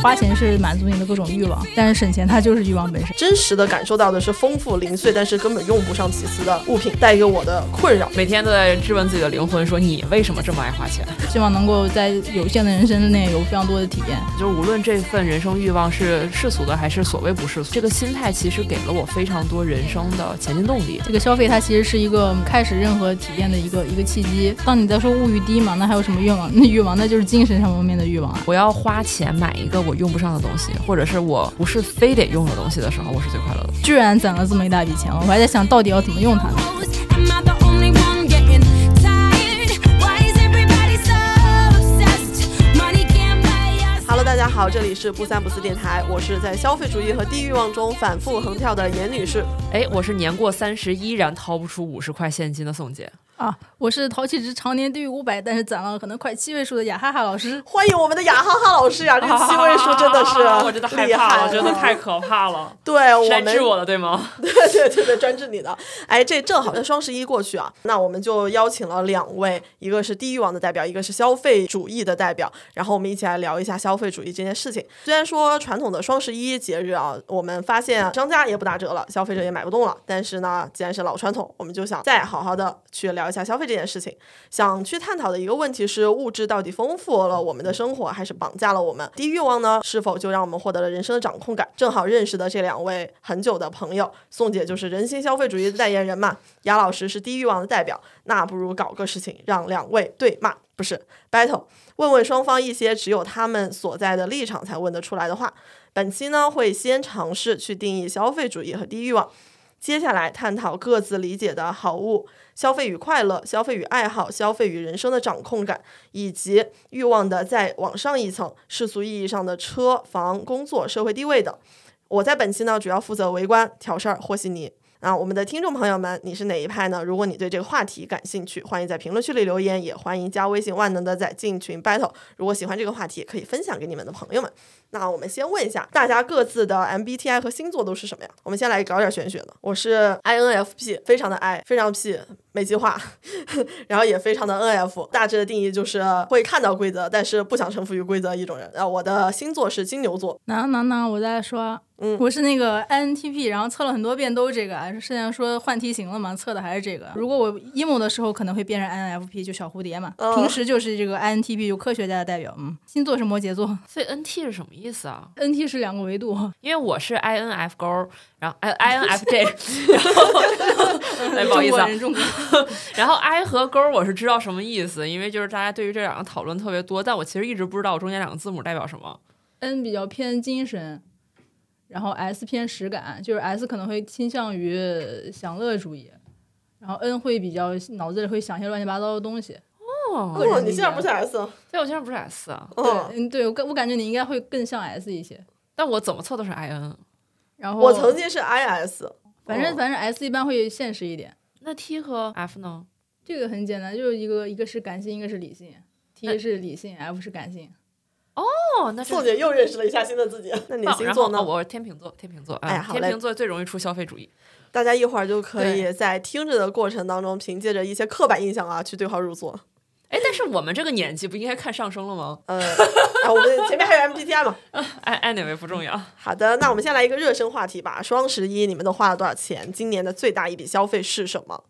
花钱是满足你的各种欲望，但是省钱它就是欲望本身。真实的感受到的是丰富零碎，但是根本用不上其次的物品带给我的困扰。每天都在质问自己的灵魂，说你为什么这么爱花钱？希望能够在有限的人生内有非常多的体验。就是无论这份人生欲望是世俗的还是所谓不世俗，这个心态其实给了我非常多人生的前进动力。这个消费它其实是一个开始任何体验的一个一个契机。当你在说物欲低嘛，那还有什么愿望？那欲望那就是精神上方面的欲望。我要花钱买一个我。用不上的东西，或者是我不是非得用的东西的时候，我是最快乐的。居然攒了这么一大笔钱，我还在想到底要怎么用它呢。Hello，大家好，这里是不三不四电台，我是在消费主义和低欲望中反复横跳的严女士。哎，我是年过三十依然掏不出五十块现金的宋姐。啊，我是淘气值常年低于五百，但是攒了可能快七位数的雅哈哈老师。欢迎我们的雅哈哈老师呀，这个七位数真的是，我真的害怕了，真的太可怕了。对，我们治我的对吗？对对对对，专治你的。哎，这正好在双十一过去啊，那我们就邀请了两位，一个是地域网的代表，一个是消费主义的代表，然后我们一起来聊一下消费主义这件事情。虽然说传统的双十一节日啊，我们发现商家也不打折了，消费者也买不动了，但是呢，既然是老传统，我们就想再好好的去聊一下消费这件事情。想去探讨的一个问题是：物质到底丰富了我们的生活，还是绑架了我们？低欲望呢？是否就让我们获得了人生的掌控感？正好认识的这两位很久的朋友，宋姐就是人心消费主义的代言人嘛，雅老师是低欲望的代表。那不如搞个事情，让两位对骂，不是 battle，问问双方一些只有他们所在的立场才问得出来的话。本期呢，会先尝试去定义消费主义和低欲望。接下来探讨各自理解的好物、消费与快乐、消费与爱好、消费与人生的掌控感，以及欲望的再往上一层世俗意义上的车房、工作、社会地位等。我在本期呢，主要负责围观、挑事儿、和稀泥。啊，我们的听众朋友们，你是哪一派呢？如果你对这个话题感兴趣，欢迎在评论区里留言，也欢迎加微信万能的仔进群 battle。如果喜欢这个话题，也可以分享给你们的朋友们。那我们先问一下大家各自的 MBTI 和星座都是什么呀？我们先来搞点玄学的。我是 INFP，非常的 I，非常 P，没计划，然后也非常的 NF。大致的定义就是会看到规则，但是不想臣服于规则一种人。啊，我的星座是金牛座。那那那我在说。嗯，我是那个 INTP，然后测了很多遍都是这个，现在说换题型了嘛，测的还是这个。如果我 emo 的时候可能会变成 INFP，就小蝴蝶嘛。平时就是这个 INTP，就科学家的代表。嗯，星座是摩羯座。所以 NT 是什么意思啊？NT 是两个维度，因为我是 INF 勾，然后 INFJ，然后 不好意思啊，然后 I 和勾我是知道什么意思，因为就是大家对于这两个讨论特别多，但我其实一直不知道中间两个字母代表什么。N 比较偏精神。然后 S 偏实感，就是 S 可能会倾向于享乐主义，然后 N 会比较脑子里会想些乱七八糟的东西。哦，你现在不是 S？对，我现在不是 S 啊。对，嗯，对我感我感觉你应该会更像 S 一些。但我怎么测都是 IN。然后我曾经是 IS。反正反正 S 一般会现实一点。那 T 和 F 呢？这个很简单，就是一个一个是感性，一个是理性。T 是理性，F 是感性。哦，那凤姐又认识了一下新的自己。那你星座呢？我是天秤座，天秤座。哎，天秤座最容易出消费主义。大家一会儿就可以在听着的过程当中，凭借着一些刻板印象啊，去对号入座。哎，但是我们这个年纪不应该看上升了吗？嗯，我们前面还有 MBTI 嘛。哎哎，哪位不重要？好的，那我们先来一个热身话题吧。双十一你们都花了多少钱？今年的最大一笔消费是什么？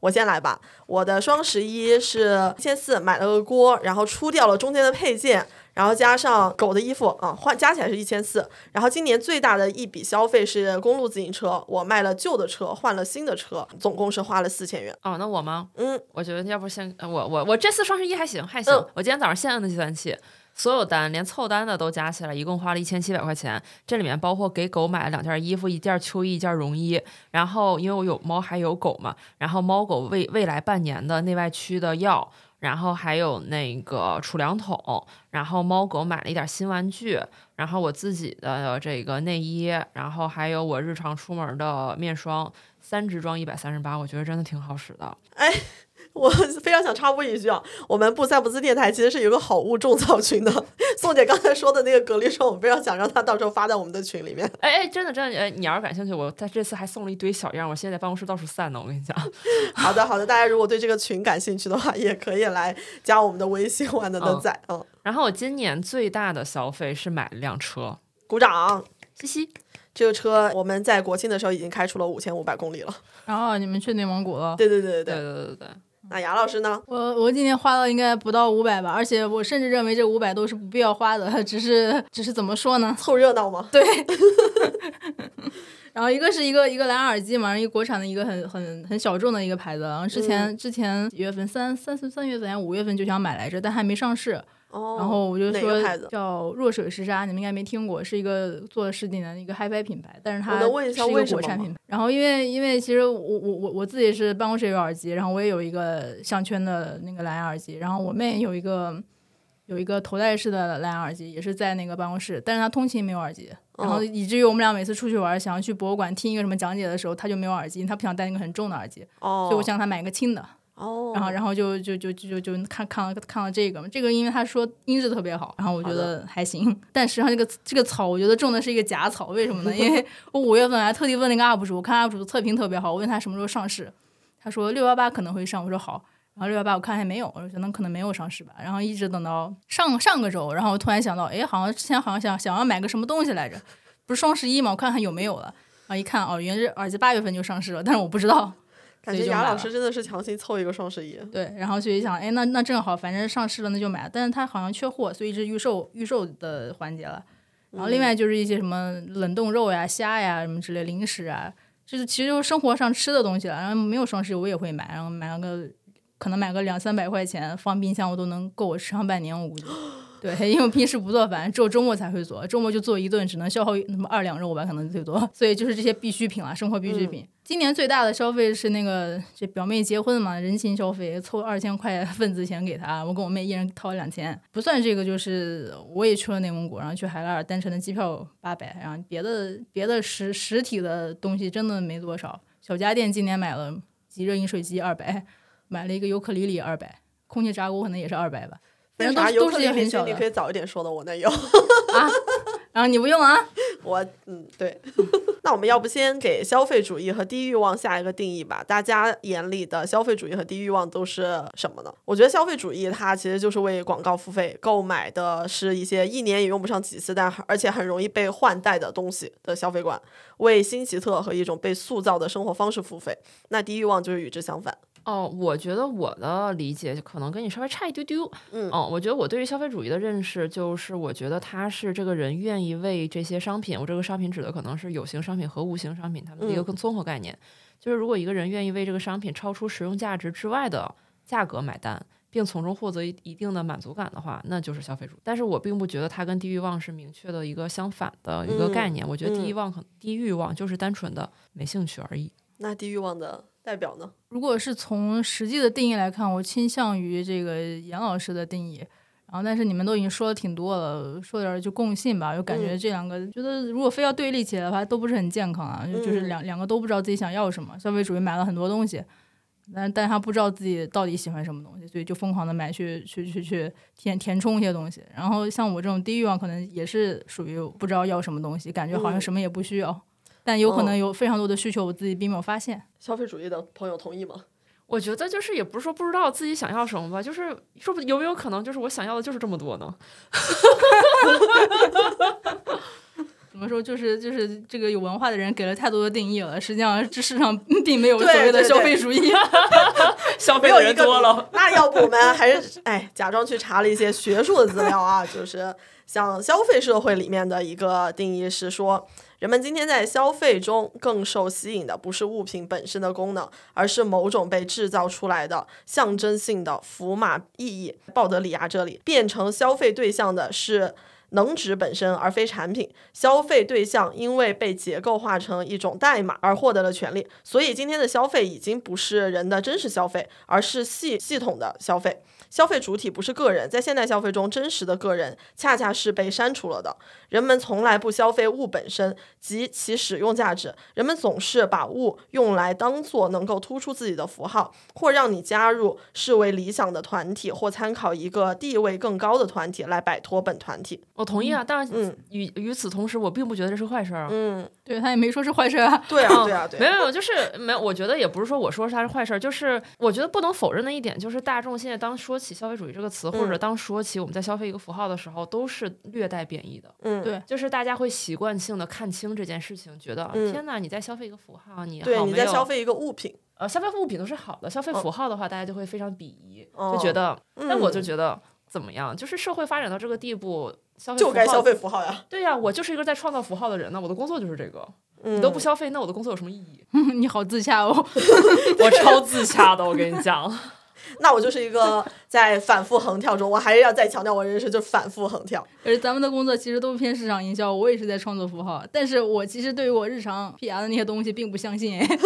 我先来吧。我的双十一是一千四，买了个锅，然后出掉了中间的配件。然后加上狗的衣服啊，换加起来是一千四。然后今年最大的一笔消费是公路自行车，我卖了旧的车换了新的车，总共是花了四千元。哦，那我吗？嗯，我觉得要不先我我我这次双十一还行还行。我今天早上现摁的计算器，所有单连凑单的都加起来，一共花了一千七百块钱。这里面包括给狗买了两件衣服，一件秋衣，一件绒衣。然后因为我有猫还有狗嘛，然后猫狗未未来半年的内外驱的药。然后还有那个储粮桶，然后猫狗买了一点新玩具，然后我自己的这个内衣，然后还有我日常出门的面霜，三支装一百三十八，我觉得真的挺好使的。哎。我 非常想插播一句啊，我们不三不四电台其实是有个好物种草群的。宋姐刚才说的那个隔离霜，我非常想让她到时候发在我们的群里面。哎哎，真的真的，哎，你要是感兴趣，我在这次还送了一堆小样，我现在在办公室到处散呢。我跟你讲。好的好的，大家如果对这个群感兴趣的话，也可以来加我们的微信，万能的仔。嗯。然后我今年最大的消费是买了辆车，鼓掌，嘻嘻。这个车我们在国庆的时候已经开出了五千五百公里了。然后你们去内蒙古了？对对对对对对对对。那杨老师呢？我我今年花了应该不到五百吧，而且我甚至认为这五百都是不必要花的，只是只是怎么说呢？凑热闹吗？对。然后一个是一个一个蓝牙耳机嘛，一个国产的一个很很很小众的一个牌子，然后之前之前几月份三三三三月份还五月份就想买来着，但还没上市。然后我就说叫若水石沙，你们应该没听过，是一个做了十几年的一个 HiFi 品牌，但是它是一个国产品牌。然后因为因为其实我我我我自己是办公室有耳机，然后我也有一个项圈的那个蓝牙耳机，然后我妹有一个有一个头戴式的蓝牙耳机，也是在那个办公室，但是她通勤没有耳机，然后以至于我们俩每次出去玩，想要去博物馆听一个什么讲解的时候，她就没有耳机，她不想戴那个很重的耳机，哦所以我想她买一个轻的。哦，然后，然后就就就就就看看了看了这个，这个因为他说音质特别好，然后我觉得还行。但实际上这个这个草，我觉得种的是一个假草，为什么呢？因为 我五月份还特地问那个 UP 主，我看 UP 主的测评特别好，我问他什么时候上市，他说六幺八可能会上，我说好。然后六幺八我看还没有，我说那可能没有上市吧。然后一直等到上上个周，然后我突然想到，哎，好像之前好像想想要买个什么东西来着，不是双十一嘛？我看看有没有了。然后一看，哦，原来耳机八月份就上市了，但是我不知道。感觉雅老师真的是强行凑一个双十一。对，然后所以想，哎，那那正好，反正上市了，那就买。但是它好像缺货，所以是预售预售的环节了。然后另外就是一些什么冷冻肉呀、虾呀什么之类零食啊，就是其实就是生活上吃的东西了。然后没有双十一我也会买，然后买了个可能买个两三百块钱放冰箱，我都能够我吃上半年，我估计。对，因为平时不做饭，只有周末才会做，周末就做一顿，只能消耗那么二两肉吧，可能最多。所以就是这些必需品了，生活必需品。今年最大的消费是那个这表妹结婚嘛，人情消费，凑二千块 份子钱给她，我跟我妹一人掏两千，不算这个就是我也去了内蒙古，然后去海拉尔，单程的机票八百，然后别的别的实实体的东西真的没多少。小家电今年买了即热饮水机二百，买了一个尤克里里二百，空气炸锅可能也是二百吧。反正都都是些很小的。你可以早一点说的，我那有 啊。然后你不用啊？我嗯，对。那我们要不先给消费主义和低欲望下一个定义吧？大家眼里的消费主义和低欲望都是什么呢？我觉得消费主义它其实就是为广告付费，购买的是一些一年也用不上几次，但而且很容易被换代的东西的消费观，为新奇特和一种被塑造的生活方式付费。那低欲望就是与之相反。哦，我觉得我的理解可能跟你稍微差一丢丢。嗯，哦，我觉得我对于消费主义的认识就是，我觉得他是这个人愿意为这些商品，我这个商品指的可能是有形商品和无形商品，它们的一个更综合概念。就是如果一个人愿意为这个商品超出实用价值之外的价格买单，并从中获得一一定的满足感的话，那就是消费主义。但是我并不觉得它跟低欲望是明确的一个相反的一个概念。我觉得低欲望可低欲望就是单纯的没兴趣而已。那低欲望的。代表呢？如果是从实际的定义来看，我倾向于这个严老师的定义。然后，但是你们都已经说的挺多了，说点就共性吧。就感觉这两个，觉得如果非要对立起来的话，都不是很健康啊。就就是两两个都不知道自己想要什么。消费主义买了很多东西，但但他不知道自己到底喜欢什么东西，所以就疯狂的买去去去去填填充一些东西。然后像我这种低欲望，可能也是属于不知道要什么东西，感觉好像什么也不需要。但有可能有非常多的需求，我自己并没有发现。消费主义的朋友同意吗？我觉得就是也不是说不知道自己想要什么吧，就是说不有没有可能就是我想要的就是这么多呢？怎么说？就是就是这个有文化的人给了太多的定义了，实际上这世上并没有所谓的消费主义。消费的人多了，那要不我们还是哎假装去查了一些学术的资料啊，就是像消费社会里面的一个定义是说。人们今天在消费中更受吸引的不是物品本身的功能，而是某种被制造出来的象征性的符码意义。鲍德里亚这里变成消费对象的是能指本身而非产品，消费对象因为被结构化成一种代码而获得了权利。所以今天的消费已经不是人的真实消费，而是系系统的消费。消费主体不是个人，在现代消费中，真实的个人恰恰是被删除了的。人们从来不消费物本身及其使用价值，人们总是把物用来当做能够突出自己的符号，或让你加入视为理想的团体，或参考一个地位更高的团体来摆脱本团体。我同意啊，但嗯与与此同时，我并不觉得这是坏事儿。嗯，对他也没说是坏事啊。对啊，对啊，对。没有没有，就是没有。我觉得也不是说我说是它是坏事儿，就是我觉得不能否认的一点，就是大众现在当说起消费主义这个词，或者当说起我们在消费一个符号的时候，都是略带贬义的。嗯，对，就是大家会习惯性的看清这件事情，觉得天哪，你在消费一个符号，你对，你在消费一个物品。呃，消费物品都是好的，消费符号的话，大家就会非常鄙夷，就觉得。那我就觉得怎么样？就是社会发展到这个地步，消费就该消费符号呀。对呀，我就是一个在创造符号的人呢，我的工作就是这个。你都不消费，那我的工作有什么意义？你好自洽哦，我超自洽的，我跟你讲。那我就是一个在反复横跳中，我还是要再强调，我人生就反复横跳。而咱们的工作其实都偏市场营销，我也是在创作符号，但是我其实对于我日常 PR 的那些东西并不相信。哎，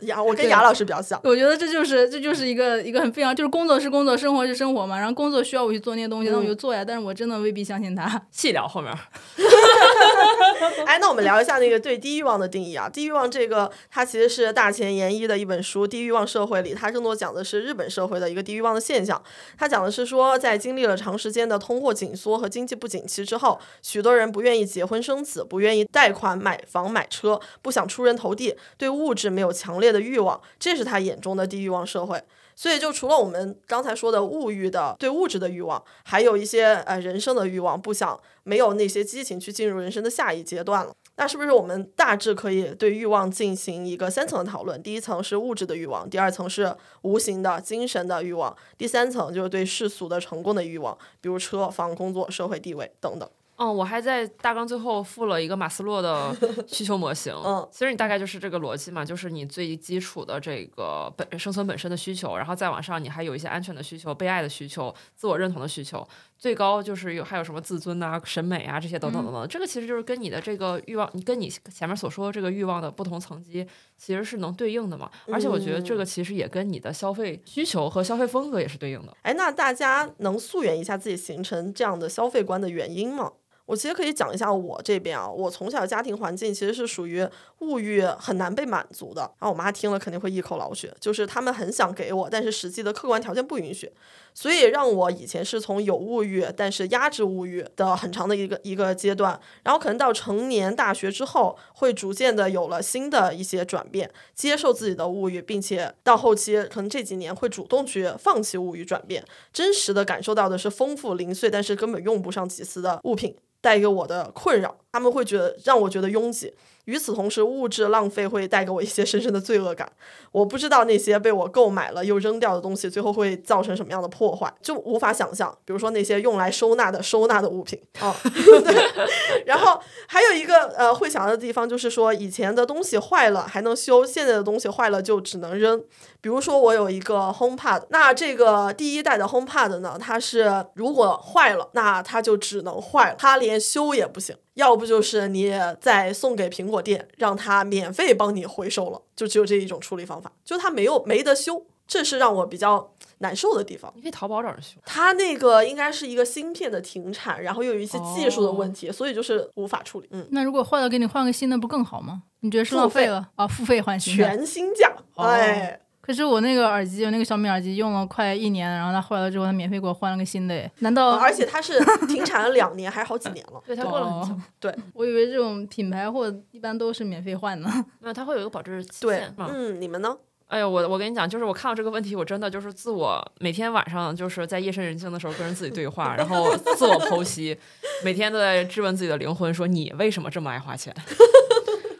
雅，我跟雅老师比较像，我觉得这就是这就是一个一个很非常就是工作是工作，生活是生活嘛。然后工作需要我去做那些东西，那我就做呀。但是我真的未必相信他。细聊后面。哎，那我们聊一下那个对低欲望的定义啊。低欲望这个，它其实是大前研一的一本书《低欲望社会》里，它更多讲的是日本社会的一个低欲望的现象。他讲的是说，在经历了长时间的通货紧缩和经济不景气之后，许多人不愿意结婚生子，不愿意贷款买房买车，不想出人头地，对物质没有强烈的欲望，这是他眼中的低欲望社会。所以，就除了我们刚才说的物欲的对物质的欲望，还有一些呃人生的欲望，不想没有那些激情去进入人生的下一阶段了。那是不是我们大致可以对欲望进行一个三层的讨论？第一层是物质的欲望，第二层是无形的精神的欲望，第三层就是对世俗的成功的欲望，比如车房、工作、社会地位等等。嗯，我还在大纲最后附了一个马斯洛的 需求模型。嗯，其实你大概就是这个逻辑嘛，就是你最基础的这个本生存本身的需求，然后再往上，你还有一些安全的需求、被爱的需求、自我认同的需求，最高就是有还有什么自尊啊、审美啊这些等等等等。这个其实就是跟你的这个欲望，你跟你前面所说的这个欲望的不同层级，其实是能对应的嘛。而且我觉得这个其实也跟你的消费需求和消费风格也是对应的。哎，那大家能溯源一下自己形成这样的消费观的原因吗？我其实可以讲一下我这边啊，我从小家庭环境其实是属于物欲很难被满足的，然后我妈听了肯定会一口老血，就是他们很想给我，但是实际的客观条件不允许，所以让我以前是从有物欲但是压制物欲的很长的一个一个阶段，然后可能到成年大学之后，会逐渐的有了新的一些转变，接受自己的物欲，并且到后期可能这几年会主动去放弃物欲转变，真实的感受到的是丰富零碎但是根本用不上几次的物品。带给我的困扰，他们会觉得让我觉得拥挤。与此同时，物质浪费会带给我一些深深的罪恶感。我不知道那些被我购买了又扔掉的东西，最后会造成什么样的破坏，就无法想象。比如说那些用来收纳的收纳的物品啊，对。然后还有一个呃会想到的地方，就是说以前的东西坏了还能修，现在的东西坏了就只能扔。比如说我有一个 HomePod，那这个第一代的 HomePod 呢，它是如果坏了，那它就只能坏了，它连修也不行。要不就是你再送给苹果店，让他免费帮你回收了，就只有这一种处理方法，就他没有没得修，这是让我比较难受的地方。你可以淘宝找人修。他那个应该是一个芯片的停产，然后又有一些技术的问题，所以就是无法处理。嗯，那如果坏了，给你换个新的不更好吗？你觉得是浪费了啊？付费换新，全新价，哎。可是我那个耳机，我那个小米耳机用了快一年，然后它坏了之后，他免费给我换了个新的。难道？而且它是停产了两年，还是好几年了。对，它过了很久。对，我以为这种品牌货一般都是免费换的。那它会有一个保质期限嗯，你们呢？哎呀，我我跟你讲，就是我看到这个问题，我真的就是自我每天晚上就是在夜深人静的时候跟人自己对话，然后自我剖析，每天都在质问自己的灵魂，说你为什么这么爱花钱？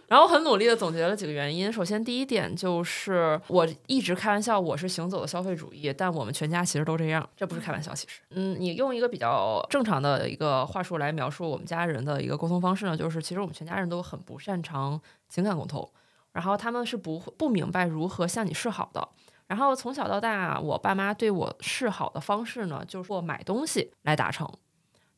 然后很努力的总结了几个原因。首先，第一点就是我一直开玩笑，我是行走的消费主义，但我们全家其实都这样，这不是开玩笑。其实，嗯，你用一个比较正常的一个话术来描述我们家人的一个沟通方式呢，就是其实我们全家人都很不擅长情感沟通，然后他们是不不明白如何向你示好的。然后从小到大，我爸妈对我示好的方式呢，就是我买东西来达成。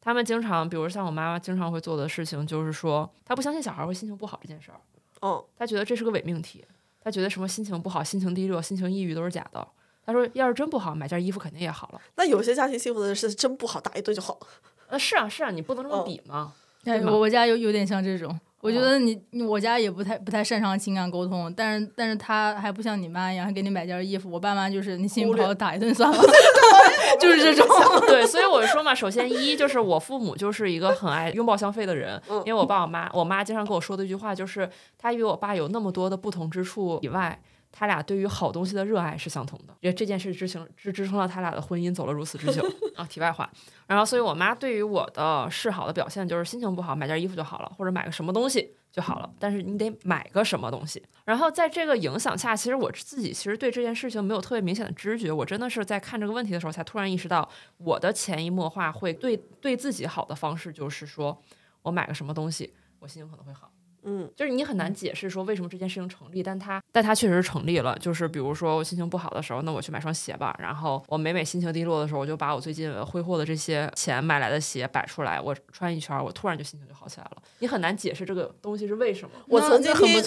他们经常，比如像我妈妈经常会做的事情，就是说她不相信小孩会心情不好这件事儿。嗯，她觉得这是个伪命题，她觉得什么心情不好、心情低落、心情抑郁都是假的。她说，要是真不好，买件衣服肯定也好了。那有些家庭幸福的是真不好，打一顿就好。呃，是啊，是啊，你不能这么比嘛。哎，我我家有有点像这种。我觉得你我家也不太不太擅长情感沟通，但是但是他还不像你妈一样，还给你买件衣服。我爸妈就是你心情不好打一顿算了 就是这种。对，所以我说嘛，首先一就是我父母就是一个很爱拥抱消费的人，因为我爸我妈，我妈经常跟我说的一句话就是，她与我爸有那么多的不同之处以外。他俩对于好东西的热爱是相同的，因为这件事支撑支支撑了他俩的婚姻走了如此之久 啊。题外话，然后所以我妈对于我的示好的表现就是心情不好买件衣服就好了，或者买个什么东西就好了，但是你得买个什么东西。然后在这个影响下，其实我自己其实对这件事情没有特别明显的知觉，我真的是在看这个问题的时候才突然意识到，我的潜移默化会对对自己好的方式就是说我买个什么东西，我心情可能会好。嗯，就是你很难解释说为什么这件事情成立，但它但它确实成立了。就是比如说我心情不好的时候，那我去买双鞋吧。然后我每每心情低落的时候，我就把我最近挥霍的这些钱买来的鞋摆出来，我穿一圈，我突然就心情就好起来了。你很难解释这个东西是为什么。我曾经听，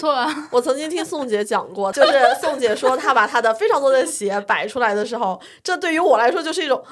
我曾经听宋姐讲过，就是宋姐说她把她的非常多的鞋摆出来的时候，这对于我来说就是一种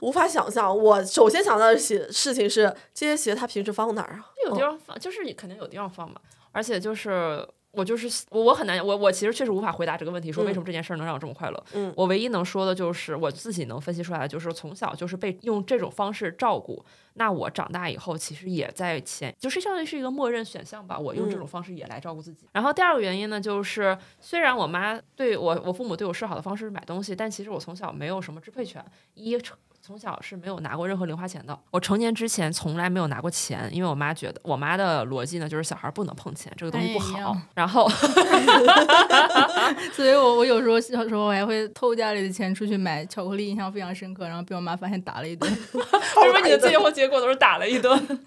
无法想象。我首先想到的鞋事情是，这些鞋它平时放哪儿啊？有地方放，就是肯定有地方放嘛。而且就是我就是我我很难我我其实确实无法回答这个问题，说为什么这件事儿能让我这么快乐。嗯，我唯一能说的就是我自己能分析出来的，就是从小就是被用这种方式照顾。那我长大以后其实也在前，就是相当于是一个默认选项吧。我用这种方式也来照顾自己。然后第二个原因呢，就是虽然我妈对我我父母对我示好的方式是买东西，但其实我从小没有什么支配权。一从小是没有拿过任何零花钱的。我成年之前从来没有拿过钱，因为我妈觉得，我妈的逻辑呢就是小孩不能碰钱，这个东西不好。然后，所以我我有时候小时候我还会偷家里的钱出去买巧克力，印象非常深刻。然后被我妈发现打了一顿。为什么你的最后结果都是打了一顿？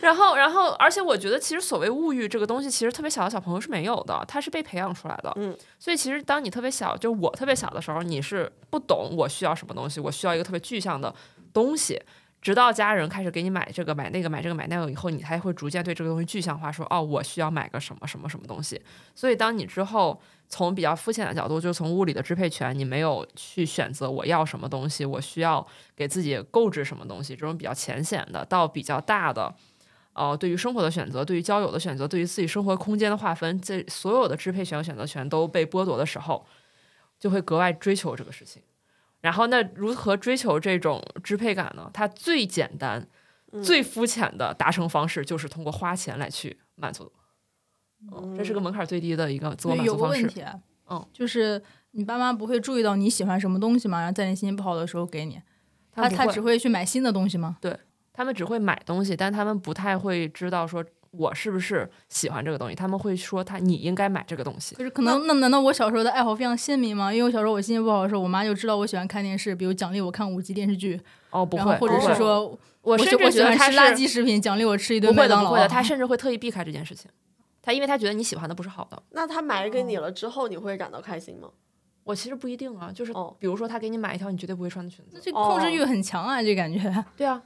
然后，然后，而且我觉得其实所谓物欲这个东西，其实特别小的小朋友是没有的，他是被培养出来的。嗯，所以其实当你特别小，就我特别小的时候，你是不懂我需要什么东西，我需需要一个特别具象的东西，直到家人开始给你买这个买那个买这个买那个以后，你才会逐渐对这个东西具象化，说哦，我需要买个什么什么什么东西。所以当你之后从比较肤浅的角度，就从物理的支配权，你没有去选择我要什么东西，我需要给自己购置什么东西，这种比较浅显的，到比较大的。哦，对于生活的选择，对于交友的选择，对于自己生活空间的划分，这所有的支配权和选择权都被剥夺的时候，就会格外追求这个事情。然后，那如何追求这种支配感呢？它最简单、最肤浅的达成方式就是通过花钱来去满足。嗯，这是个门槛最低的一个自我满足方式。有个问题，嗯，就是你爸妈不会注意到你喜欢什么东西吗？然后在你心情不好的时候给你，他他只会去买新的东西吗？对。他们只会买东西，但他们不太会知道说我是不是喜欢这个东西。他们会说他你应该买这个东西。就是可能那难道我小时候的爱好非常鲜明吗？因为我小时候我心情不好的时候，我妈就知道我喜欢看电视，比如奖励我看五集电视剧。哦，不会，或者是说我甚至喜欢吃垃圾食品，奖励我吃一顿麦当劳。不会的，他甚至会特意避开这件事情。他因为他觉得你喜欢的不是好的。那他买给你了之后，你会感到开心吗？我其实不一定啊，就是比如说他给你买一条你绝对不会穿的裙子，这控制欲很强啊，这感觉。对啊。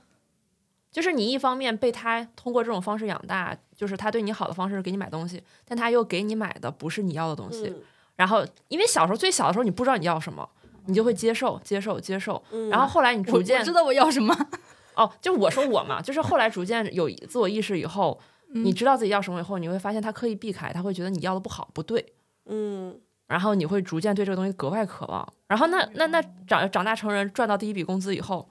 就是你一方面被他通过这种方式养大，就是他对你好的方式是给你买东西，但他又给你买的不是你要的东西。然后因为小时候最小的时候你不知道你要什么，你就会接受接受接受。然后后来你逐渐知道我要什么。哦，就我说我嘛，就是后来逐渐有自我意识以后，你知道自己要什么以后，你会发现他刻意避开，他会觉得你要的不好不对。嗯。然后你会逐渐对这个东西格外渴望。然后那那那长长大成人赚到第一笔工资以后，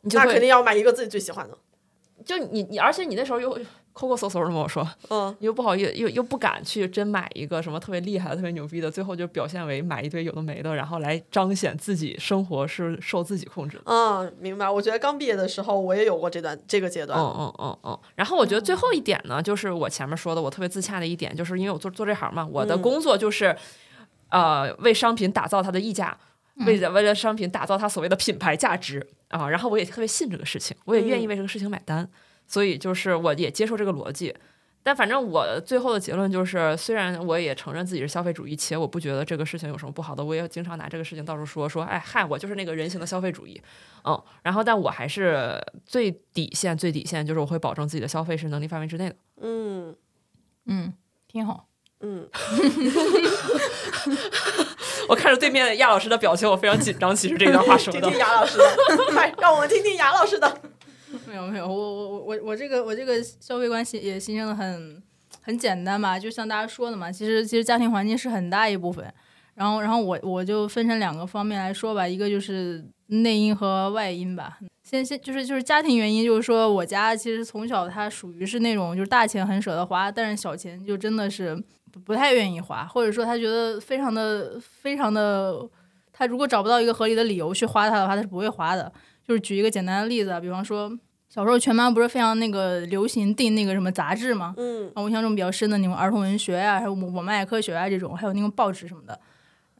你就那肯定要买一个自己最喜欢的。就你你，而且你那时候又抠抠搜搜的跟我说，嗯，你又不好意思，又又不敢去真买一个什么特别厉害的、特别牛逼的，最后就表现为买一堆有的没的，然后来彰显自己生活是受自己控制的。嗯，明白。我觉得刚毕业的时候，我也有过这段这个阶段。嗯嗯嗯嗯。然后我觉得最后一点呢，就是我前面说的，我特别自洽的一点，就是因为我做做这行嘛，我的工作就是，呃，为商品打造它的溢价，为为了商品打造它所谓的品牌价值。啊，然后我也特别信这个事情，我也愿意为这个事情买单，所以就是我也接受这个逻辑。但反正我最后的结论就是，虽然我也承认自己是消费主义，且我不觉得这个事情有什么不好的，我也经常拿这个事情到处说说，哎嗨，我就是那个人形的消费主义，嗯，然后但我还是最底线最底线就是我会保证自己的消费是能力范围之内的，嗯。嗯，挺好，嗯，我看着对面亚老师的表情，我非常紧张。其实这段话说的，听听亚老师的，快让我们听听亚老师的。没有没有，我我我我我这个我这个消费观系也形成的很很简单吧，就像大家说的嘛，其实其实家庭环境是很大一部分，然后然后我我就分成两个方面来说吧，一个就是内因和外因吧。先先就是就是家庭原因，就是说我家其实从小他属于是那种就是大钱很舍得花，但是小钱就真的是不不太愿意花，或者说他觉得非常的非常的，他如果找不到一个合理的理由去花它的话，他是不会花的。就是举一个简单的例子啊，比方说。小时候全班不是非常那个流行订那个什么杂志吗？嗯，我印象中比较深的那种儿童文学啊，还有我我们爱科学啊这种，还有那种报纸什么的。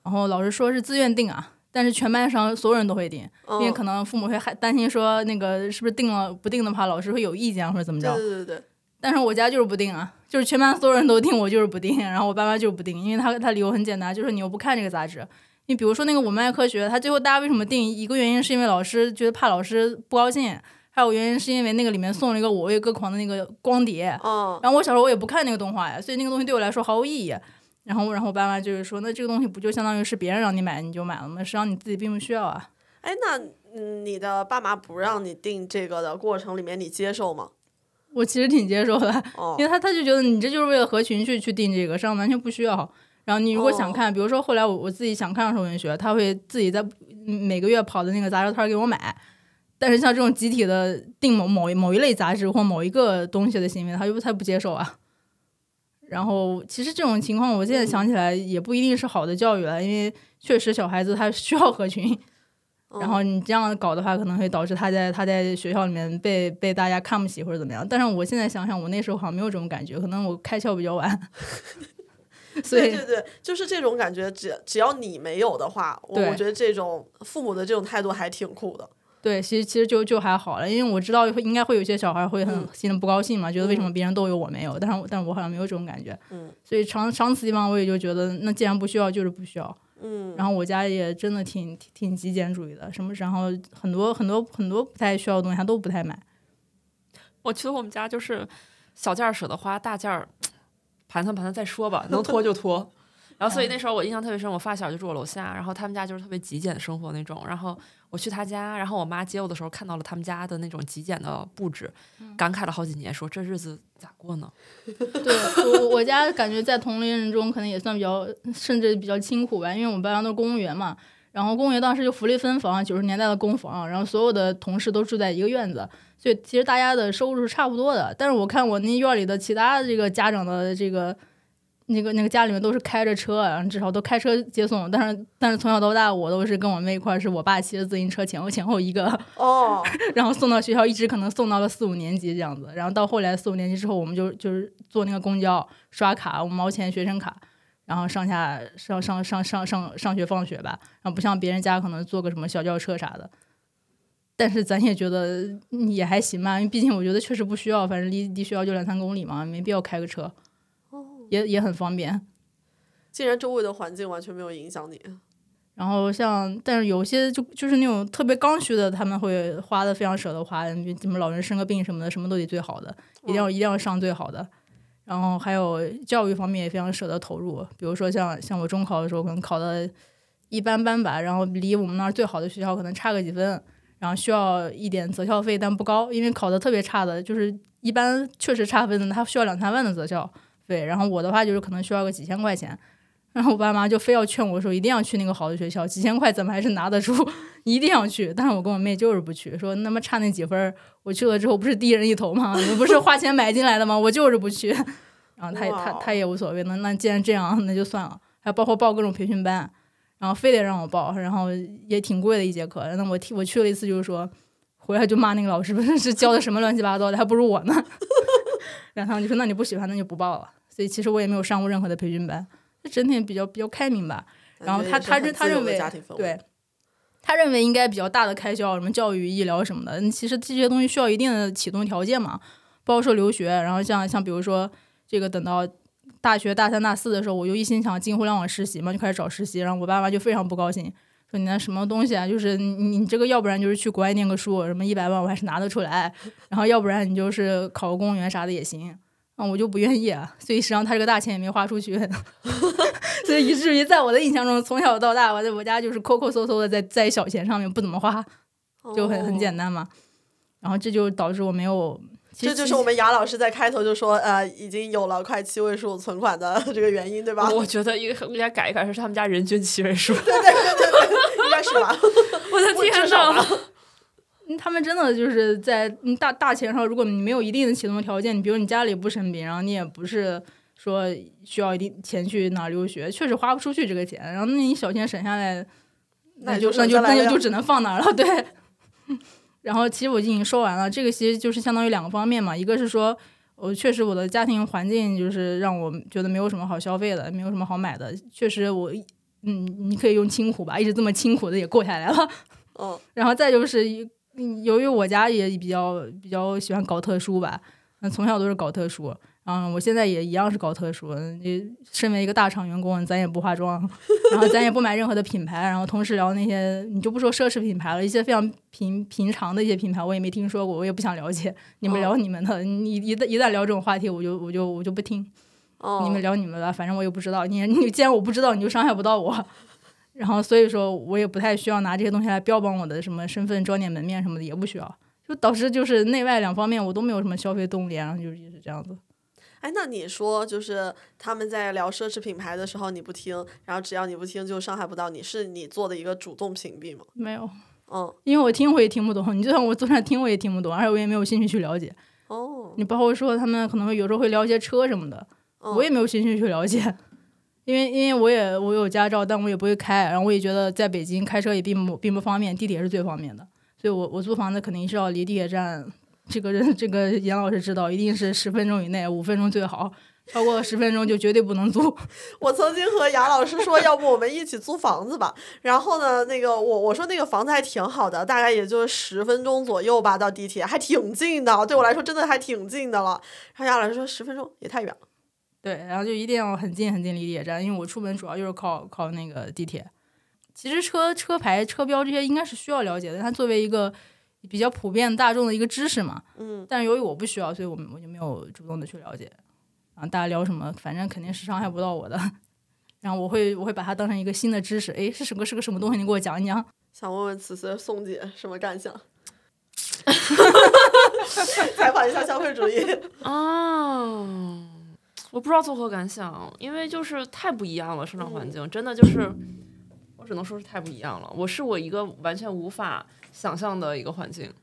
然后老师说是自愿订啊，但是全班上所有人都会订，因为可能父母会还担心说那个是不是订了不订的话，老师会有意见或者怎么着。对对对。但是我家就是不订啊，就是全班所有人都订，我就是不订。然后我爸妈就是不订，因为他他理由很简单，就是你又不看这个杂志。你比如说那个我们爱科学，他最后大家为什么订？一个原因是因为老师觉得怕老师不高兴。还有原因是因为那个里面送了一个我为歌狂的那个光碟，嗯，然后我小时候我也不看那个动画呀，所以那个东西对我来说毫无意义。然后，然后我爸妈就是说，那这个东西不就相当于是别人让你买你就买了吗？实际上你自己并不需要啊。哎，那你的爸妈不让你订这个的过程里面，你接受吗？我其实挺接受的，因为他他就觉得你这就是为了合群去去订这个，实际上完全不需要。然后你如果想看，比如说后来我我自己想看儿童文学，他会自己在每个月跑的那个杂志摊给我买。但是像这种集体的订某某某一类杂志或某一个东西的行为，他又他不接受啊。然后其实这种情况，我现在想起来也不一定是好的教育了，因为确实小孩子他需要合群。然后你这样搞的话，可能会导致他在他在学校里面被被大家看不起或者怎么样。但是我现在想想，我那时候好像没有这种感觉，可能我开窍比较晚。对对对，就是这种感觉，只只要你没有的话，我我觉得这种父母的这种态度还挺酷的。对，其实其实就就还好了，因为我知道应该会有些小孩会很心里不高兴嘛，觉得为什么别人都有我没有，但是但是我好像没有这种感觉，嗯，所以长长此以往，我也就觉得那既然不需要就是不需要，嗯，然后我家也真的挺挺极简主义的，什么然后很多很多很多不太需要的东西他都不太买，我觉得我们家就是小件舍得花，大件儿盘算盘算再说吧，能拖就拖。然后，所以那时候我印象特别深，我发小就住我楼下，然后他们家就是特别极简生活那种。然后我去他家，然后我妈接我的时候看到了他们家的那种极简的布置，感慨了好几年，说这日子咋过呢？对我我家感觉在同龄人中可能也算比较，甚至比较清苦吧，因为我们班上都是公务员嘛。然后公务员当时就福利分房，九十年代的公房，然后所有的同事都住在一个院子，所以其实大家的收入是差不多的。但是我看我那院里的其他这个家长的这个。那个那个家里面都是开着车，然后至少都开车接送。但是但是从小到大，我都是跟我妹一块儿，是我爸骑着自行车前后前后一个哦，然后送到学校，一直可能送到了四五年级这样子。然后到后来四五年级之后，我们就就是坐那个公交刷卡五毛钱学生卡，然后上下上上上上上上学放学吧。然后不像别人家可能坐个什么小轿车啥的。但是咱也觉得也还行吧，因为毕竟我觉得确实不需要，反正离离学校就两三公里嘛，没必要开个车。也也很方便，竟然周围的环境完全没有影响你。然后像，但是有些就就是那种特别刚需的，他们会花的非常舍得花，什么老人生个病什么的，什么都得最好的，一定要一定要上最好的。然后还有教育方面也非常舍得投入，比如说像像我中考的时候，可能考的一般般吧，然后离我们那儿最好的学校可能差个几分，然后需要一点择校费，但不高，因为考的特别差的，就是一般确实差分的，他需要两三万的择校。对，然后我的话就是可能需要个几千块钱，然后我爸妈就非要劝我说一定要去那个好的学校，几千块怎么还是拿得出，一定要去。但是我跟我妹就是不去，说那么差那几分，我去了之后不是低人一头吗？不是花钱买进来的吗？我就是不去。然后他也他他也无所谓，那那既然这样那就算了。还包括报各种培训班，然后非得让我报，然后也挺贵的一节课。那我替我去了一次，就是说回来就骂那个老师，不是是教的什么乱七八糟的，还不如我呢。然后他们就说那你不喜欢那就不报了，所以其实我也没有上过任何的培训班，整体比较比较开明吧。然后他他认他认为对，他认为应该比较大的开销，什么教育、医疗什么的，其实这些东西需要一定的启动条件嘛，包括说留学，然后像像比如说这个等到大学大三大四的时候，我就一心想进互联网实习嘛，就开始找实习，然后我爸妈就非常不高兴，说你那什么东西啊，就是你你这个要不然就是去国外念个书，什么一百万我还是拿得出来，然后要不然你就是考个公务员啥的也行。啊，我就不愿意啊，所以实际上他这个大钱也没花出去，所以以至于在我的印象中，从小到大，我在我家就是抠抠搜搜的在在小钱上面不怎么花，就很很简单嘛。然后这就导致我没有，这就是我们雅老师在开头就说，呃，已经有了快七位数存款的这个原因，对吧？我觉得应该改一改，是他们家人均七位数，对对对对对，应该是吧？我的天呐！他们真的就是在大大钱上，如果你没有一定的启动条件，你比如你家里不生病，然后你也不是说需要一定钱去哪留学，确实花不出去这个钱。然后那你小钱省下来，那就那就那就就只能放那儿了。对。然后其实我已经说完了，这个其实就是相当于两个方面嘛，一个是说我确实我的家庭环境就是让我觉得没有什么好消费的，没有什么好买的。确实我嗯，你可以用清苦吧，一直这么清苦的也过下来了。嗯。然后再就是。由于我家也比较比较喜欢搞特殊吧，那从小都是搞特殊，嗯，我现在也一样是搞特殊。你身为一个大厂员工，咱也不化妆，然后咱也不买任何的品牌，然后同时聊那些，你就不说奢侈品牌了，一些非常平平常的一些品牌，我也没听说过，我也不想了解。你们聊你们的，你一旦一旦聊这种话题，我就我就我就不听。你们聊你们的，反正我也不知道。你你既然我不知道，你就伤害不到我。然后，所以说我也不太需要拿这些东西来标榜我的什么身份、装点门面什么的，也不需要。就导致就是内外两方面我都没有什么消费动力，然后就是是这样子。哎，那你说就是他们在聊奢侈品牌的时候你不听，然后只要你不听就伤害不到你，是你做的一个主动屏蔽吗？没有，嗯，因为我听我也听不懂，你就算我坐那听我也听不懂，而且我也没有兴趣去了解。哦，你包括说他们可能有时候会聊一些车什么的，我也没有兴趣去了解。因为因为我也我有驾照，但我也不会开，然后我也觉得在北京开车也并不并不方便，地铁是最方便的，所以我我租房子肯定是要离地铁站，这个人这个严老师知道，一定是十分钟以内，五分钟最好，超过十分钟就绝对不能租。我曾经和杨老师说，要不我们一起租房子吧？然后呢，那个我我说那个房子还挺好的，大概也就十分钟左右吧，到地铁还挺近的，对我来说真的还挺近的了。然后杨老师说十分钟也太远了。对，然后就一定要很近很近离地铁站，因为我出门主要就是靠靠那个地铁。其实车车牌、车标这些应该是需要了解的，它作为一个比较普遍大众的一个知识嘛。嗯。但是由于我不需要，所以我们我就没有主动的去了解。啊，大家聊什么，反正肯定是伤害不到我的。然后我会我会把它当成一个新的知识，哎，是什么是个什么东西？你给我讲一讲。想问问此时宋姐什么感想？采访一下消费主义。哦。我不知道作何感想，因为就是太不一样了，生长环境真的就是，我只能说是太不一样了。我是我一个完全无法想象的一个环境。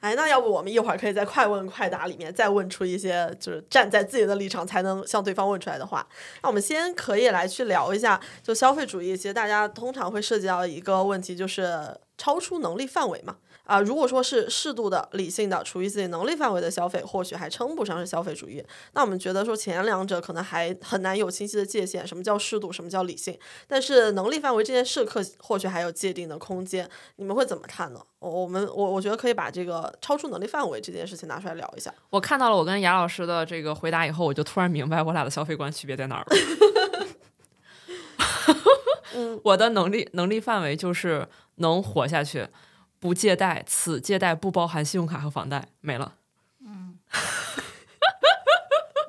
哎，那要不我们一会儿可以在快问快答里面再问出一些，就是站在自己的立场才能向对方问出来的话。那我们先可以来去聊一下，就消费主义，其实大家通常会涉及到一个问题，就是超出能力范围嘛。啊，如果说是适度的、理性的、处于自己能力范围的消费，或许还称不上是消费主义。那我们觉得说前两者可能还很难有清晰的界限，什么叫适度，什么叫理性？但是能力范围这件事，可或许还有界定的空间。你们会怎么看呢？我我们我我觉得可以把这个超出能力范围这件事情拿出来聊一下。我看到了我跟雅老师的这个回答以后，我就突然明白我俩的消费观区别在哪儿了。我的能力能力范围就是能活下去。不借贷，此借贷不包含信用卡和房贷，没了。嗯，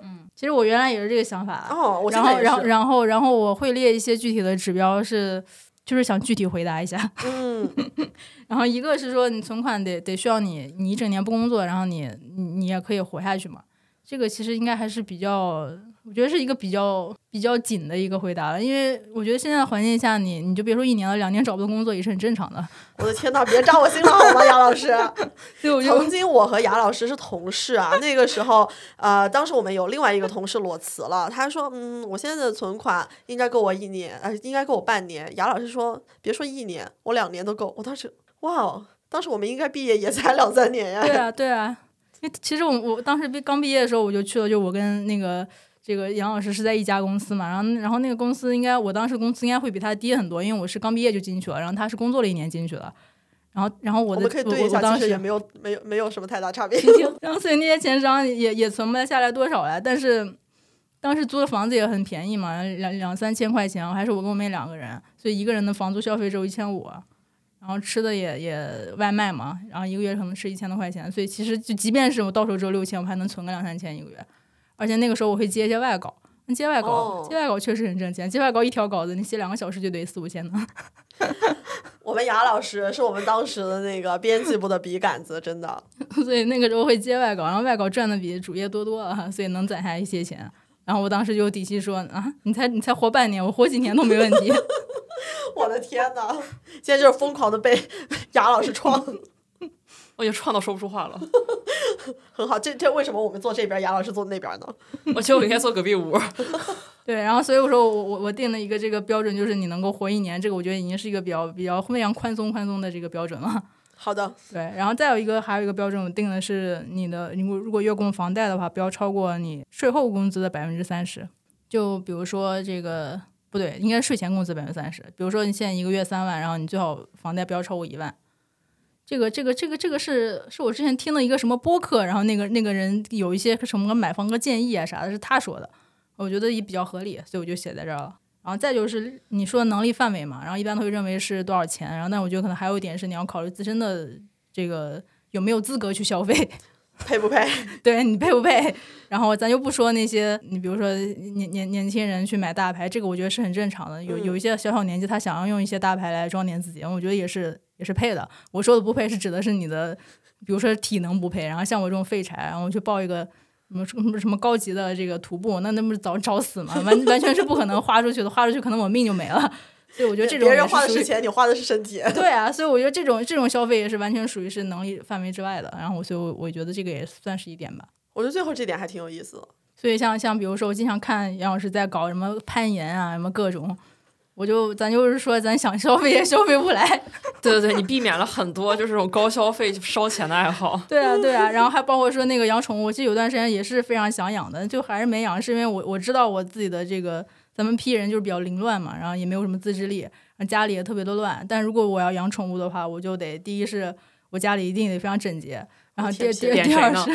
嗯，其实我原来也是这个想法。哦，然后，然后，然后，然后我会列一些具体的指标，是就是想具体回答一下。嗯，然后一个是说，你存款得得需要你，你一整年不工作，然后你你你也可以活下去嘛。这个其实应该还是比较。我觉得是一个比较比较紧的一个回答了，因为我觉得现在环境下，你你就别说一年了，两年找不到工作也是很正常的。我的天呐，别扎我心了好吗，雅老师？对，我曾经我和雅老师是同事啊，那个时候，呃，当时我们有另外一个同事裸辞了，他说，嗯，我现在的存款应该够我一年，呃，应该够我半年。雅老师说，别说一年，我两年都够。我当时，哇哦，当时我们应该毕业也才两三年呀。对啊，对啊。其实我我当时毕刚毕业的时候，我就去了，就我跟那个。这个杨老师是在一家公司嘛，然后然后那个公司应该我当时工资应该会比他低很多，因为我是刚毕业就进去了，然后他是工作了一年进去了，然后然后我的我我当时也没有没有没有什么太大差别，然后所以那些钱实际上也也存不下来多少来，但是当时租的房子也很便宜嘛，两两三千块钱，还是我跟我妹两个人，所以一个人的房租消费只有一千五，然后吃的也也外卖嘛，然后一个月可能吃一千多块钱，所以其实就即便是我到手只有六千，我还能存个两三千一个月。而且那个时候我会接一些外稿，接外稿，接外稿确实很挣钱，接外稿一条稿子你写两个小时就得四五千呢。我们雅老师是我们当时的那个编辑部的笔杆子，真的。所以那个时候会接外稿，然后外稿赚的比主业多多了，所以能攒下一些钱。然后我当时就有底气说啊，你才你才活半年，我活几年都没问题。我的天呐，现在就是疯狂的被雅老师创，我已经串到说不出话了。很好，这这为什么我们坐这边，杨老师坐那边呢？我觉得我应该坐隔壁屋。对，然后所以我说我我我定了一个这个标准，就是你能够活一年，这个我觉得已经是一个比较比较非常宽松宽松的这个标准了。好的，对，然后再有一个还有一个标准，我定的是你的，如果如果月供房贷的话，不要超过你税后工资的百分之三十。就比如说这个不对，应该税前工资百分之三十。比如说你现在一个月三万，然后你最好房贷不要超过一万。这个这个这个这个是是我之前听了一个什么播客，然后那个那个人有一些什么买房的建议啊啥的，是他说的。我觉得也比较合理，所以我就写在这儿了。然后再就是你说的能力范围嘛，然后一般都会认为是多少钱。然后但我觉得可能还有一点是你要考虑自身的这个有没有资格去消费，配不配？对你配不配？然后咱就不说那些，你比如说年年年轻人去买大牌，这个我觉得是很正常的。有有一些小小年纪他想要用一些大牌来装点自己，我觉得也是也是配的。我说的不配是指的是你的，比如说体能不配。然后像我这种废柴，然后去报一个。什么什么什么高级的这个徒步，那那不是早找死吗？完完全是不可能花出去的，花出去可能我命就没了。所以我觉得这种别人花的是钱，你花的是身体。对啊，所以我觉得这种这种消费也是完全属于是能力范围之外的。然后我所以我觉得这个也算是一点吧。我觉得最后这点还挺有意思的。所以像像比如说，我经常看杨老师在搞什么攀岩啊，什么各种。我就咱就是说，咱想消费也消费不来。对对对，你避免了很多就是这种高消费烧钱的爱好。对啊对啊，然后还包括说那个养宠物，我其实有段时间也是非常想养的，就还是没养，是因为我我知道我自己的这个咱们批人就是比较凌乱嘛，然后也没有什么自制力，家里也特别的乱。但如果我要养宠物的话，我就得第一是我家里一定得非常整洁。然后第第第二是，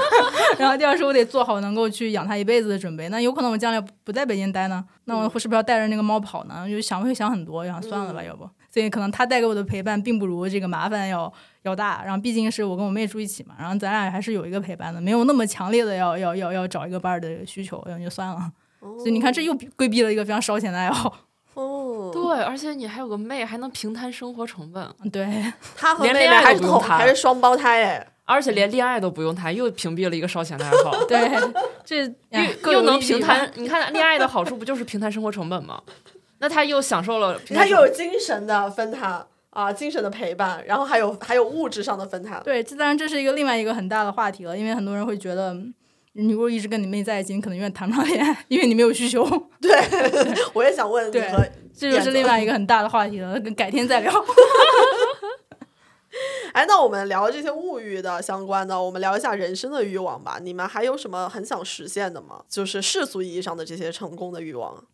然后第二是我得做好能够去养它一辈子的准备。那有可能我将来不在北京待呢，那我是不是要带着那个猫跑呢？就想会想很多，想算了吧，要不。所以可能它带给我的陪伴并不如这个麻烦要要大。然后毕竟是我跟我妹住一起嘛，然后咱俩还是有一个陪伴的，没有那么强烈的要要要要找一个伴儿的需求，然后就算了。所以你看，这又规避了一个非常烧钱的爱好。哦，对，而且你还有个妹，还能平摊生活成本。对，他和妹妹还是同还是双胞胎哎。而且连恋爱都不用谈，又屏蔽了一个烧钱的爱好。对，这 又又能平摊。你看恋爱的好处不就是平摊生活成本吗？那他又享受了，他又有精神的分摊啊，精神的陪伴，然后还有还有物质上的分摊。对，这当然这是一个另外一个很大的话题了，因为很多人会觉得，你如果一直跟你妹在一起，你可能永远谈不上恋爱，因为你没有需求。对，我也想问，对，这就是另外一个很大的话题了，改天再聊。哎，那我们聊这些物欲的相关的，我们聊一下人生的欲望吧。你们还有什么很想实现的吗？就是世俗意义上的这些成功的欲望。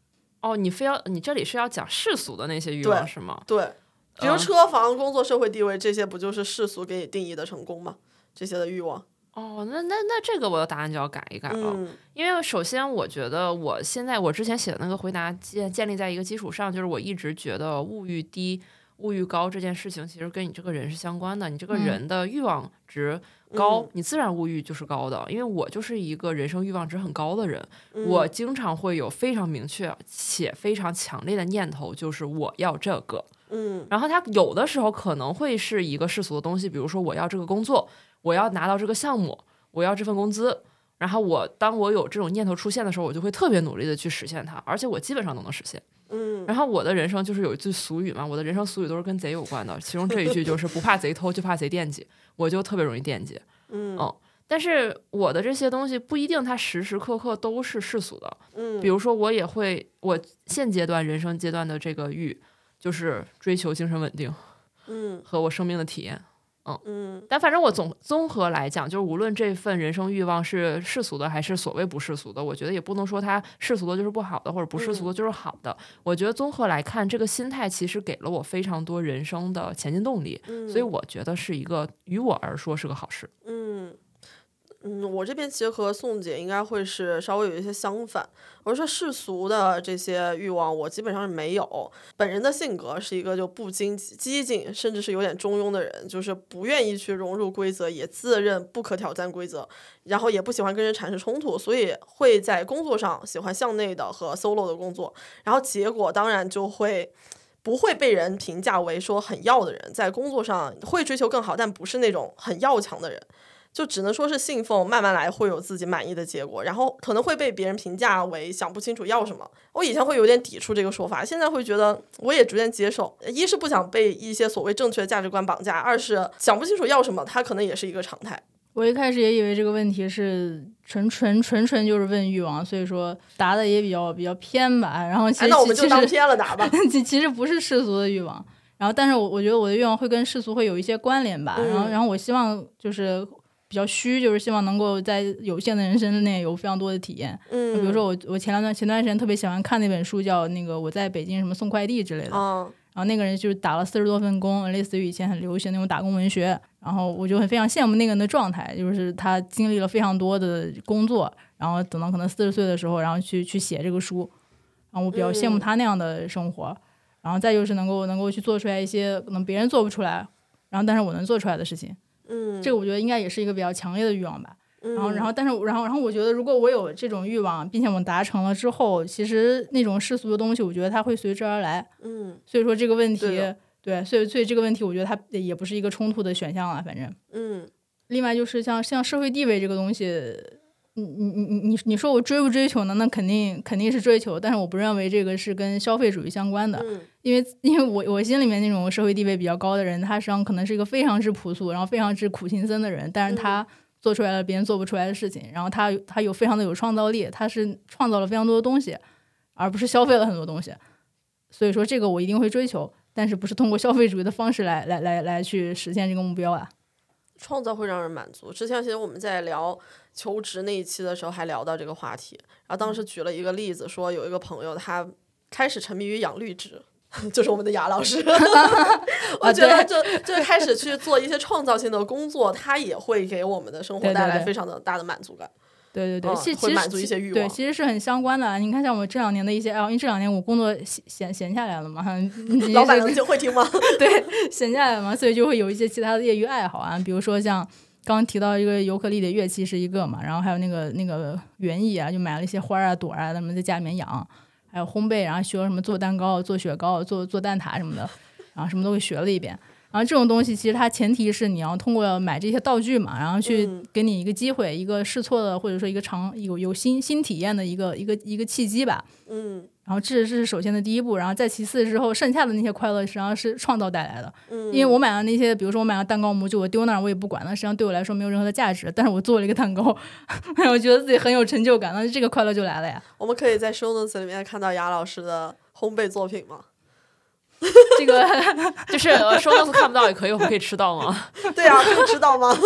哦，你非要你这里是要讲世俗的那些欲望是吗？对，比如车房、工作、社会地位这些，不就是世俗给你定义的成功吗？这些的欲望。哦，那那那这个我的答案就要改一改了，因为首先我觉得我现在我之前写的那个回答建建立在一个基础上，就是我一直觉得物欲低。物欲高这件事情，其实跟你这个人是相关的。你这个人的欲望值高，你自然物欲就是高的。因为我就是一个人生欲望值很高的人，我经常会有非常明确且非常强烈的念头，就是我要这个。嗯，然后他有的时候可能会是一个世俗的东西，比如说我要这个工作，我要拿到这个项目，我要这份工资。然后我当我有这种念头出现的时候，我就会特别努力的去实现它，而且我基本上都能实现。嗯，然后我的人生就是有一句俗语嘛，我的人生俗语都是跟贼有关的，其中这一句就是不怕贼偷，就怕贼惦记，我就特别容易惦记。嗯，但是我的这些东西不一定它时时刻刻都是世俗的。嗯，比如说我也会，我现阶段人生阶段的这个欲就是追求精神稳定，嗯，和我生命的体验。嗯，但反正我总综合来讲，就是无论这份人生欲望是世俗的还是所谓不世俗的，我觉得也不能说它世俗的就是不好的，或者不世俗的就是好的。我觉得综合来看，这个心态其实给了我非常多人生的前进动力，所以我觉得是一个于我而说是个好事。嗯，嗯，我这边其实和宋姐应该会是稍微有一些相反。我说世俗的这些欲望，我基本上是没有。本人的性格是一个就不经激进，甚至是有点中庸的人，就是不愿意去融入规则，也自认不可挑战规则，然后也不喜欢跟人产生冲突，所以会在工作上喜欢向内的和 solo 的工作，然后结果当然就会不会被人评价为说很要的人，在工作上会追求更好，但不是那种很要强的人。就只能说是信奉慢慢来会有自己满意的结果，然后可能会被别人评价为想不清楚要什么。我以前会有点抵触这个说法，现在会觉得我也逐渐接受。一是不想被一些所谓正确的价值观绑架，二是想不清楚要什么，它可能也是一个常态。我一开始也以为这个问题是纯纯纯纯就是问欲望，所以说答的也比较比较偏吧。然后其实那我们就当偏了答吧。其其实不是世俗的欲望，然后但是我我觉得我的愿望会跟世俗会有一些关联吧。然后然后我希望就是。比较虚，就是希望能够在有限的人生内有非常多的体验。嗯，比如说我我前两段前段时间特别喜欢看那本书，叫那个我在北京什么送快递之类的。嗯，然后那个人就是打了四十多份工，类似于以前很流行那种打工文学。然后我就很非常羡慕那个人的状态，就是他经历了非常多的工作，然后等到可能四十岁的时候，然后去去写这个书。然后我比较羡慕他那样的生活。然后再就是能够能够去做出来一些可能别人做不出来，然后但是我能做出来的事情。嗯，这个我觉得应该也是一个比较强烈的欲望吧。然后，然后，但是，然后，然后，我觉得如果我有这种欲望，并且我达成了之后，其实那种世俗的东西，我觉得它会随之而来。嗯，所以说这个问题，对，所以，所以这个问题，我觉得它也不是一个冲突的选项了。反正，嗯，另外就是像像社会地位这个东西。你你你你你你说我追不追求呢？那肯定肯定是追求，但是我不认为这个是跟消费主义相关的，因为因为我我心里面那种社会地位比较高的人，他实际上可能是一个非常之朴素，然后非常之苦行僧的人，但是他做出来了别人做不出来的事情，然后他他有非常的有创造力，他是创造了非常多的东西，而不是消费了很多东西，所以说这个我一定会追求，但是不是通过消费主义的方式来来来来去实现这个目标啊。创造会让人满足。之前其实我们在聊求职那一期的时候，还聊到这个话题。然后当时举了一个例子，说有一个朋友他开始沉迷于养绿植，就是我们的雅老师。我觉得就就开始去做一些创造性的工作，他也会给我们的生活带来非常的大的满足感。对对对，其会满足一些欲望。对，其实是很相关的。你看，像我这两年的一些，啊，因为这两年我工作闲闲闲下来了嘛，老板就会听吗？对，闲下来嘛，所以就会有一些其他的业余爱好啊，比如说像刚刚提到一个尤克里里乐器是一个嘛，然后还有那个那个园艺啊，就买了一些花啊朵啊，咱们在家里面养，还有烘焙，然后学什么做蛋糕、做雪糕、做做蛋挞什么的，然后什么都给学了一遍。然后这种东西其实它前提是你要通过买这些道具嘛，然后去给你一个机会，一个试错的或者说一个尝有有新新体验的一个一个一个契机吧。嗯。然后这这是首先的第一步，然后再其次之后剩下的那些快乐实际上是创造带来的。嗯。因为我买了那些，比如说我买了蛋糕模具，我丢那儿我也不管，那实际上对我来说没有任何的价值。但是我做了一个蛋糕，我觉得自己很有成就感，那这个快乐就来了呀。我们可以在 show notes 里面看到雅老师的烘焙作品吗？这个 就是收到是看不到也可以，我们可以吃到吗？对啊，可以吃到吗？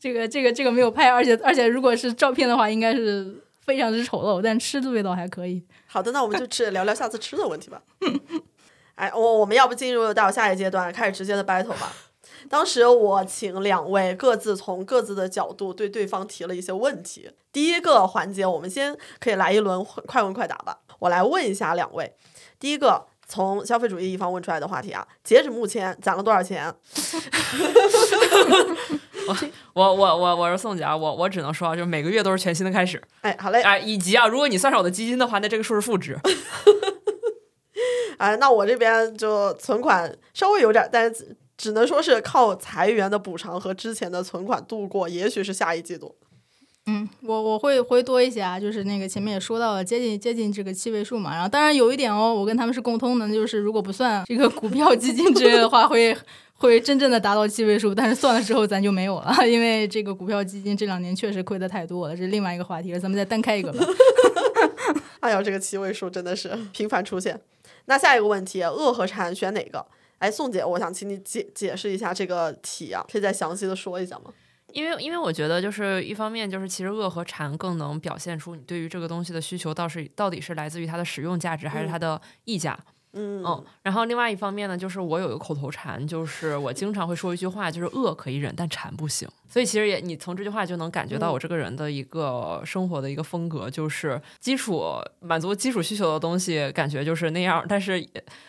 这个这个这个没有拍，而且而且如果是照片的话，应该是非常之丑陋，但吃的味道还可以。好的，那我们就吃聊聊下次吃的问题吧。哎，我我们要不进入到下一阶段，开始直接的 battle 吧。当时我请两位各自从各自的角度对对方提了一些问题。第一个环节，我们先可以来一轮快问快答吧。我来问一下两位，第一个。从消费主义一方问出来的话题啊，截止目前攒了多少钱？我我我我是宋姐啊，我我只能说啊，就是每个月都是全新的开始。哎，好嘞。哎，以及啊，如果你算上我的基金的话，那这个数是负值。哎，那我这边就存款稍微有点，但是只能说是靠裁员的补偿和之前的存款度过，也许是下一季度。嗯，我我会会多一些啊，就是那个前面也说到了，接近接近这个七位数嘛。然后当然有一点哦，我跟他们是共通的，就是如果不算这个股票基金之类的话，会 会真正的达到七位数。但是算了之后咱就没有了，因为这个股票基金这两年确实亏的太多了，这是另外一个话题了。咱们再单开一个吧。哎呀，这个七位数真的是频繁出现。那下一个问题，恶和馋选哪个？哎，宋姐，我想请你解解释一下这个题啊，可以再详细的说一下吗？因为，因为我觉得，就是一方面，就是其实恶和馋更能表现出你对于这个东西的需求，倒是到底是来自于它的使用价值，还是它的溢价。嗯嗯，然后另外一方面呢，就是我有一个口头禅，就是我经常会说一句话，就是饿可以忍，但馋不行。所以其实也，你从这句话就能感觉到我这个人的一个生活的一个风格，就是基础满足基础需求的东西，感觉就是那样，但是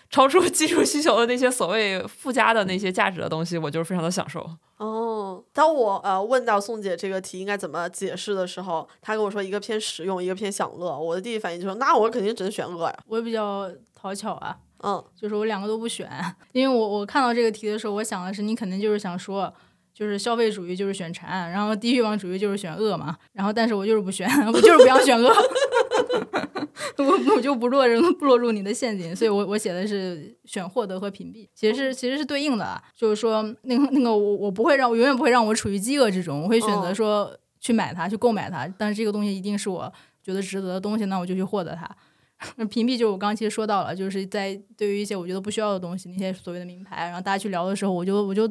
超出基础需求的那些所谓附加的那些价值的东西，我就是非常的享受。哦，当我呃问到宋姐这个题应该怎么解释的时候，她跟我说一个偏实用，一个偏享乐，我的第一反应就是那我肯定只能选饿呀。我比较讨巧啊，嗯，就是我两个都不选，因为我我看到这个题的时候，我想的是你肯定就是想说。就是消费主义就是选馋，然后低欲望主义就是选饿嘛，然后但是我就是不选，我就是不要选饿，我我就不落入不落入你的陷阱，所以我我写的是选获得和屏蔽，其实是其实是对应的，就是说那个那个我我不会让我永远不会让我处于饥饿之中，我会选择说去买它去购买它，但是这个东西一定是我觉得值得的东西，那我就去获得它。屏蔽就是我刚刚其实说到了，就是在对于一些我觉得不需要的东西，那些所谓的名牌，然后大家去聊的时候，我就我就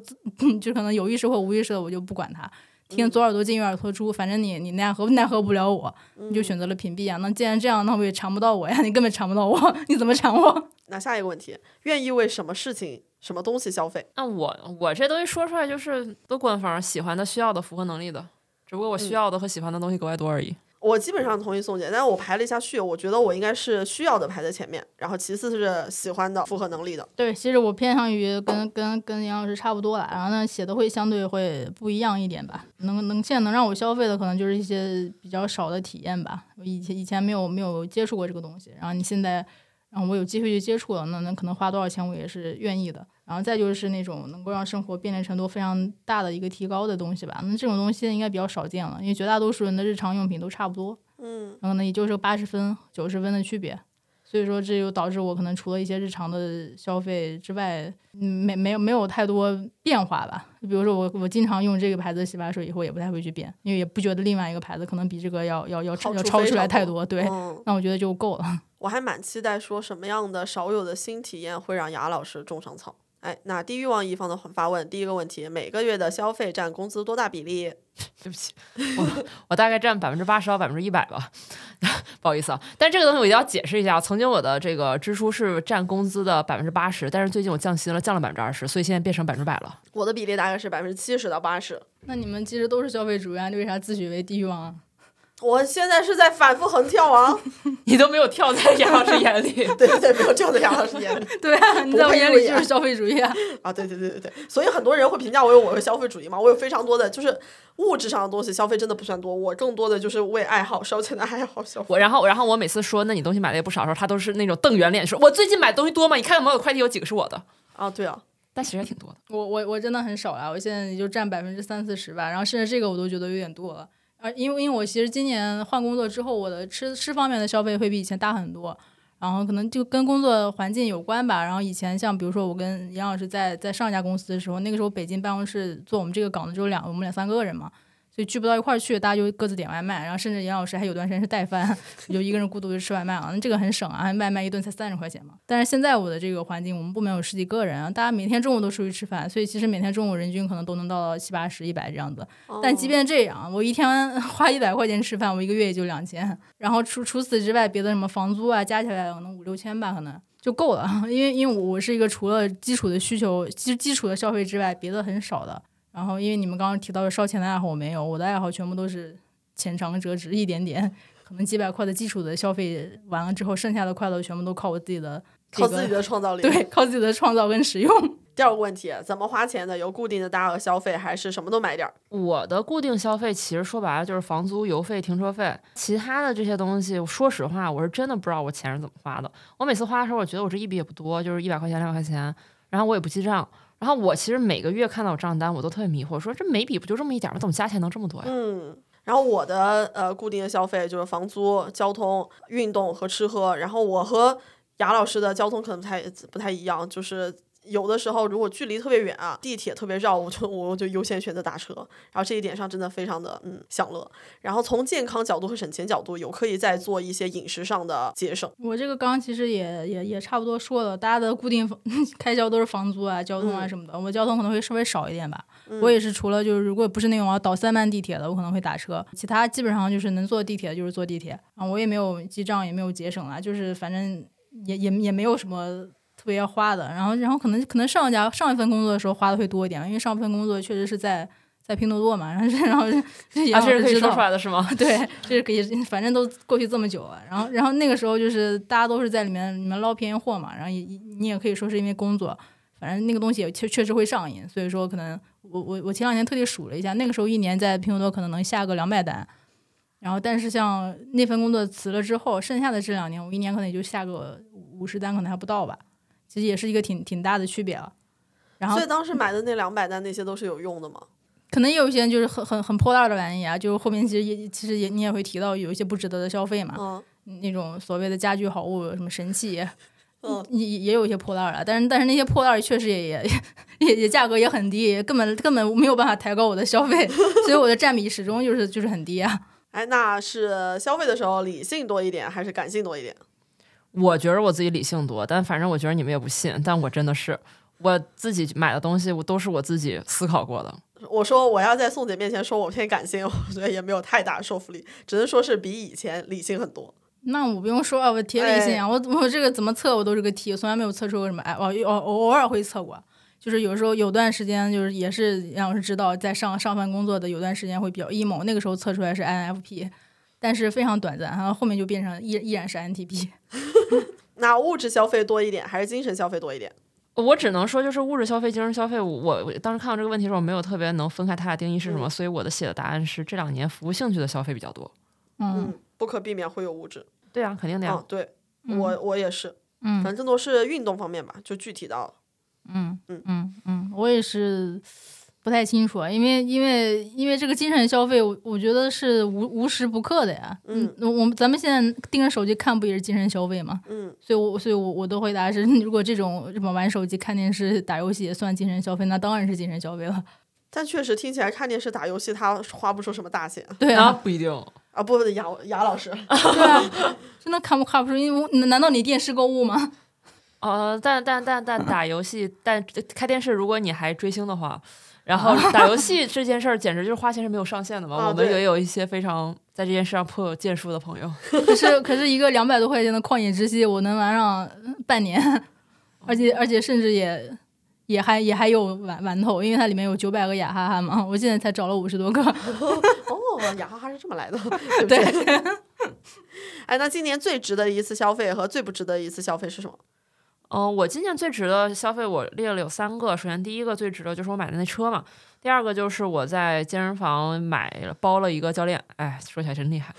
就可能有意识或无意识的我就不管它，听左耳朵进右耳朵出，反正你你奈何奈何不了我，你就选择了屏蔽啊。那既然这样，那我也缠不到我呀，你根本缠不到我，你怎么缠我？那下一个问题，愿意为什么事情、什么东西消费？那我我这东西说出来就是都官方，喜欢的、需要的、符合能力的，只不过我需要的和喜欢的东西格外多而已。我基本上同意宋姐，但是我排了一下序，我觉得我应该是需要的排在前面，然后其次是喜欢的、符合能力的。对，其实我偏向于跟跟跟杨老师差不多了，然后呢写的会相对会不一样一点吧。能能现在能让我消费的可能就是一些比较少的体验吧。我以前以前没有没有接触过这个东西，然后你现在然后我有机会去接触了，那那可能花多少钱我也是愿意的。然后再就是那种能够让生活便利程度非常大的一个提高的东西吧。那这种东西应该比较少见了，因为绝大多数人的日常用品都差不多。嗯，然后呢，也就是八十分、九十分的区别。所以说，这就导致我可能除了一些日常的消费之外，嗯，没没有没有太多变化吧。比如说我我经常用这个牌子的洗发水，以后也不太会去变，因为也不觉得另外一个牌子可能比这个要要要好要超出来太多。对，嗯那我觉得就够了。我还蛮期待说什么样的少有的新体验会让雅老师种上草。哎，那低欲望一方的发问，第一个问题，每个月的消费占工资多大比例？对不起，我我大概占百分之八十到百分之一百吧，不好意思啊。但这个东西我一定要解释一下，曾经我的这个支出是占工资的百分之八十，但是最近我降薪了，降了百分之二十，所以现在变成百分之百了。我的比例大概是百分之七十到八十。那你们其实都是消费主义啊，你为啥自诩为低欲望啊？我现在是在反复横跳啊！你都没有跳在杨老师眼里，对对对，没有跳在杨老师眼里 对啊，你在我眼里就是消费主义啊。啊！对对对对对，所以很多人会评价我有我有消费主义嘛，我有非常多的就是物质上的东西消费真的不算多，我更多的就是为爱好烧钱的爱好消费。我然后然后我每次说那你东西买的也不少的时候，他都是那种瞪圆脸说，我最近买东西多吗？你看有没有快递有几个是我的？啊，对啊，但其实也挺多的。我我我真的很少啊，我现在也就占百分之三四十吧，然后甚至这个我都觉得有点多了。啊，因为因为我其实今年换工作之后，我的吃吃方面的消费会比以前大很多，然后可能就跟工作环境有关吧。然后以前像比如说我跟杨老师在在上一家公司的时候，那个时候北京办公室做我们这个岗的只有两我们两三个人嘛，所以聚不到一块儿去，大家就各自点外卖，然后甚至杨老师还有段时间是带饭，我就一个人孤独就吃外卖啊，那这个很省啊，外卖一顿才三十块钱嘛。但是现在我的这个环境，我们部门有十几个人啊，大家每天中午都出去吃饭，所以其实每天中午人均可能都能到七八十、一百这样子。但即便这样，我一天 花一百块钱吃饭，我一个月也就两千。然后除除此之外，别的什么房租啊，加起来可能五六千吧，可能就够了。因为因为我是一个除了基础的需求、基基础的消费之外，别的很少的。然后因为你们刚刚提到的烧钱的爱好我没有，我的爱好全部都是浅尝辄止，一点点，可能几百块的基础的消费完了之后，剩下的快乐全部都靠我自己的、这个，靠自己的创造力。对，靠自己的创造跟使用。第二个问题，怎么花钱的？有固定的大额消费，还是什么都买点儿？我的固定消费其实说白了就是房租、油费、停车费，其他的这些东西，说实话，我是真的不知道我钱是怎么花的。我每次花的时候，我觉得我这一笔也不多，就是一百块钱、两百块钱，然后我也不记账。然后我其实每个月看到账单，我都特别迷惑，说这每笔不就这么一点吗？怎么加起来能这么多呀？嗯，然后我的呃固定的消费就是房租、交通、运动和吃喝。然后我和雅老师的交通可能不太不太一样，就是有的时候如果距离特别远啊，地铁特别绕，我就我就优先选择打车。然后这一点上真的非常的嗯享乐。然后从健康角度和省钱角度，有可以再做一些饮食上的节省。我这个刚刚其实也也也差不多说了，大家的固定 开销都是房租啊、交通啊什么的。我交通可能会稍微少一点吧。我也是除了就是如果不是那种要倒三班地铁的，我可能会打车。其他基本上就是能坐地铁就是坐地铁啊。我也没有记账，也没有节省啊，就是反正也也也没有什么别要花的。然后，然后可能可能上一家上一份工作的时候花的会多一点，因为上一份工作确实是在在拼多多嘛，然后然后啊，这是可以说出来的是吗？对，这是可以，反正都过去这么久了。然后，然后那个时候就是大家都是在里面里面捞便宜货嘛，然后也你也可以说是因为工作，反正那个东西也确确实会上瘾，所以说可能我我我前两天特地数了一下，那个时候一年在拼多多可能能下个两百单。然后，但是像那份工作辞了之后，剩下的这两年，我一年可能也就下个五十单，可能还不到吧。其实也是一个挺挺大的区别了。然后，所以当时买的那两百单，那些都是有用的吗？可能也有一些就是很很很破烂的玩意啊，就是后面其实也其实也你也会提到有一些不值得的消费嘛。嗯。那种所谓的家居好物，什么神器，嗯，也也有一些破烂了。但是但是那些破烂确实也也也也价格也很低，根本根本没有办法抬高我的消费，所以我的占比始终就是就是很低啊。哎，那是消费的时候理性多一点，还是感性多一点？我觉得我自己理性多，但反正我觉得你们也不信，但我真的是我自己买的东西，我都是我自己思考过的。我说我要在宋姐面前说我偏感性，我觉得也没有太大说服力，只能说是比以前理性很多。那我不用说啊，我铁理性啊，我我这个怎么测我都是个 T，从来没有测出过什么哎，我偶偶尔会测过。就是有时候有段时间，就是也是让我知道在上上份工作的有段时间会比较 emo，那个时候测出来是 INFP，但是非常短暂，然后后面就变成依依然是 INTP。那物质消费多一点还是精神消费多一点？我只能说就是物质消费、精神消费。我我当时看到这个问题的时候，没有特别能分开它的定义是什么，所以我的写的答案是这两年服务兴趣的消费比较多。嗯，不可避免会有物质。对啊，肯定的呀。对，我我也是。嗯，反正都是运动方面吧，就具体到。嗯嗯嗯嗯，我也是不太清楚，因为因为因为这个精神消费，我我觉得是无无时不刻的呀。嗯，我们咱们现在盯着手机看，不也是精神消费吗？嗯，所以，我所以我我的回答是，如果这种什么玩手机、看电视、打游戏也算精神消费，那当然是精神消费了。但确实听起来看电视、打游戏，他花不出什么大钱。对啊，不一定啊，不，雅雅老师，对啊，真的看不看不出？因为难道你电视购物吗？呃，但但但但打游戏，但开电视，如果你还追星的话，然后打游戏这件事儿简直就是花钱是没有上限的嘛。我们也有一些非常在这件事上颇有建树的朋友。可是可是一个两百多块钱的旷野之息，我能玩上半年，而且而且甚至也也还也还有玩玩头，因为它里面有九百个雅哈哈嘛。我现在才找了五十多个。哦，雅哈哈是这么来的。对。哎，那今年最值得一次消费和最不值得一次消费是什么？嗯，我今年最值得消费，我列了有三个。首先，第一个最值得就是我买的那车嘛。第二个就是我在健身房买了包了一个教练，哎，说起来真厉害，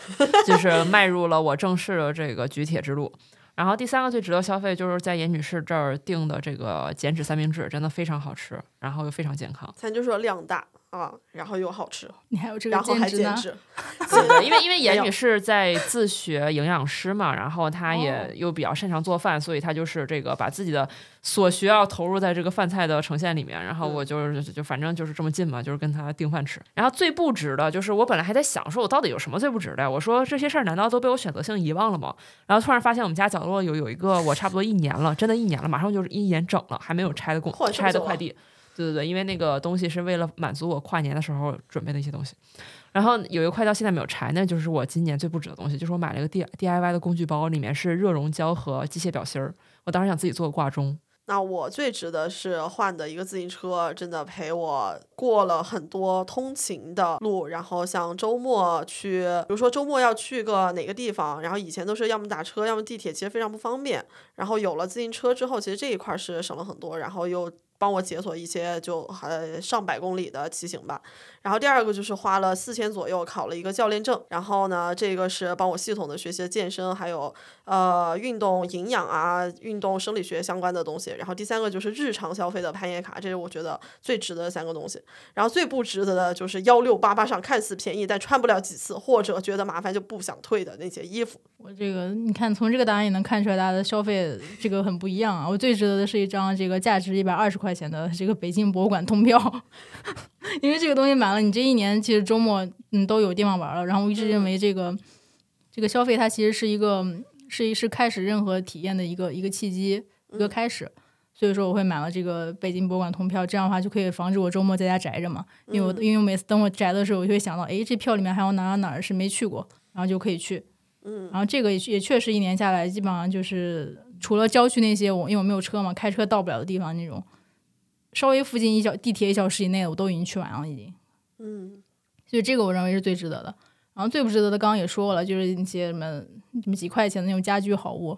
就是 迈入了我正式的这个举铁之路。然后第三个最值得消费就是在严女士这儿订的这个减脂三明治，真的非常好吃，然后又非常健康。咱就说量大。啊，然后又好吃，你还有这个然后还减脂，对，因为因为严女士在自学营养师嘛，然后她也又比较擅长做饭，所以她就是这个把自己的所学要投入在这个饭菜的呈现里面。然后我就是就反正就是这么近嘛，就是跟她订饭吃。然后最不值的就是我本来还在想说，我到底有什么最不值的？我说这些事儿难道都被我选择性遗忘了吗？然后突然发现我们家角落有有一个我差不多一年了，真的一年了，马上就是一年整了，还没有拆的工拆的快递。对对对，因为那个东西是为了满足我跨年的时候准备的一些东西，然后有一个快到现在没有拆，那就是我今年最不值的东西，就是我买了一个 D D I Y 的工具包，里面是热熔胶和机械表芯儿。我当时想自己做个挂钟。那我最值的是换的一个自行车，真的陪我过了很多通勤的路，然后像周末去，比如说周末要去个哪个地方，然后以前都是要么打车，要么地铁，其实非常不方便。然后有了自行车之后，其实这一块是省了很多，然后又。帮我解锁一些就还上百公里的骑行吧。然后第二个就是花了四千左右考了一个教练证。然后呢，这个是帮我系统的学习健身，还有呃运动营养啊、运动生理学相关的东西。然后第三个就是日常消费的攀岩卡，这是我觉得最值得的三个东西。然后最不值得的就是幺六八八上看似便宜但穿不了几次，或者觉得麻烦就不想退的那些衣服。我这个你看从这个答案也能看出来大家的消费这个很不一样啊。我最值得的是一张这个价值一百二十块钱的这个北京博物馆通票，因为这个东西买。了，你这一年其实周末嗯都有地方玩了，然后我一直认为这个这个消费它其实是一个是是开始任何体验的一个一个契机一个开始，所以说我会买了这个北京博物馆通票，这样的话就可以防止我周末在家宅着嘛，因为我因为每次等我宅的时候，我就会想到，哎，这票里面还有哪哪哪儿是没去过，然后就可以去，嗯，然后这个也也确实一年下来基本上就是除了郊区那些我因为我没有车嘛，开车到不了的地方那种，稍微附近一小地铁一小时以内的我都已经去完了，已经。嗯，所以这个我认为是最值得的。然后最不值得的，刚刚也说了，就是一些什么什么几块钱的那种家居好物，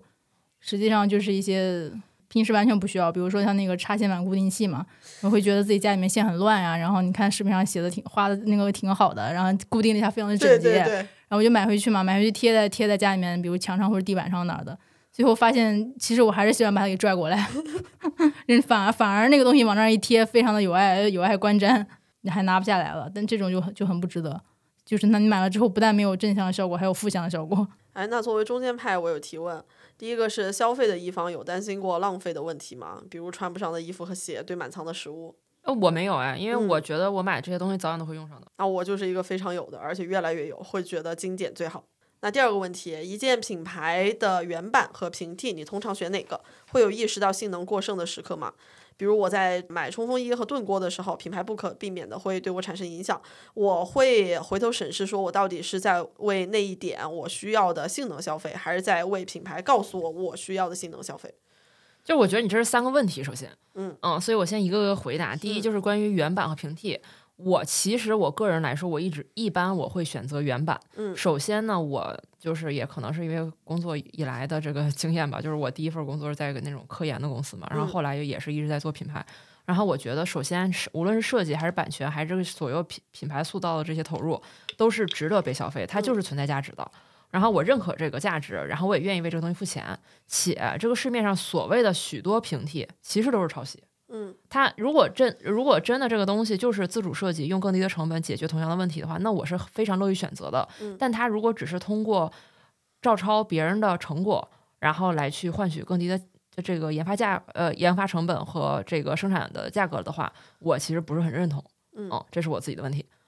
实际上就是一些平时完全不需要，比如说像那个插线板固定器嘛，我会觉得自己家里面线很乱啊。然后你看视频上写的挺画的那个挺好的，然后固定了一下非常的整洁，然后我就买回去嘛，买回去贴在贴在家里面，比如墙上或者地板上哪儿的。最后发现，其实我还是喜欢把它给拽过来，人反而反而那个东西往那儿一贴，非常的有爱有爱观瞻，你还拿不下来了。但这种就就很不值得。就是那你买了之后，不但没有正向的效果，还有负向的效果。哎，那作为中间派，我有提问。第一个是消费的一方有担心过浪费的问题吗？比如穿不上的衣服和鞋，堆满仓的食物。呃，我没有哎，因为我觉得我买这些东西早晚都会用上的。那我就是一个非常有的，而且越来越有，会觉得精简最好。那第二个问题，一件品牌的原版和平替，你通常选哪个？会有意识到性能过剩的时刻吗？比如我在买冲锋衣和炖锅的时候，品牌不可避免的会对我产生影响，我会回头审视，说我到底是在为那一点我需要的性能消费，还是在为品牌告诉我我需要的性能消费？就我觉得你这是三个问题，首先，嗯嗯，所以我先一个个回答。第一就是关于原版和平替。我其实我个人来说，我一直一般我会选择原版。嗯，首先呢，我就是也可能是因为工作以来的这个 经验吧，就是我第一份工作是在一个那种科研的公司嘛，然后后来也是一直在做品牌。然后我觉得，首先是无论是设计还是版权，还是这个所有品品牌塑造的这些投入，都是值得被消费，它就是存在价值的。然后我认可这个价值，然后我也愿意为这个东西付钱。且这个市面上所谓的许多平替，其实都是抄袭。嗯，它如果真如果真的这个东西就是自主设计，用更低的成本解决同样的问题的话，那我是非常乐于选择的。嗯，但它如果只是通过照抄别人的成果，然后来去换取更低的这个研发价呃研发成本和这个生产的价格的话，我其实不是很认同。嗯，这是我自己的问题。嗯，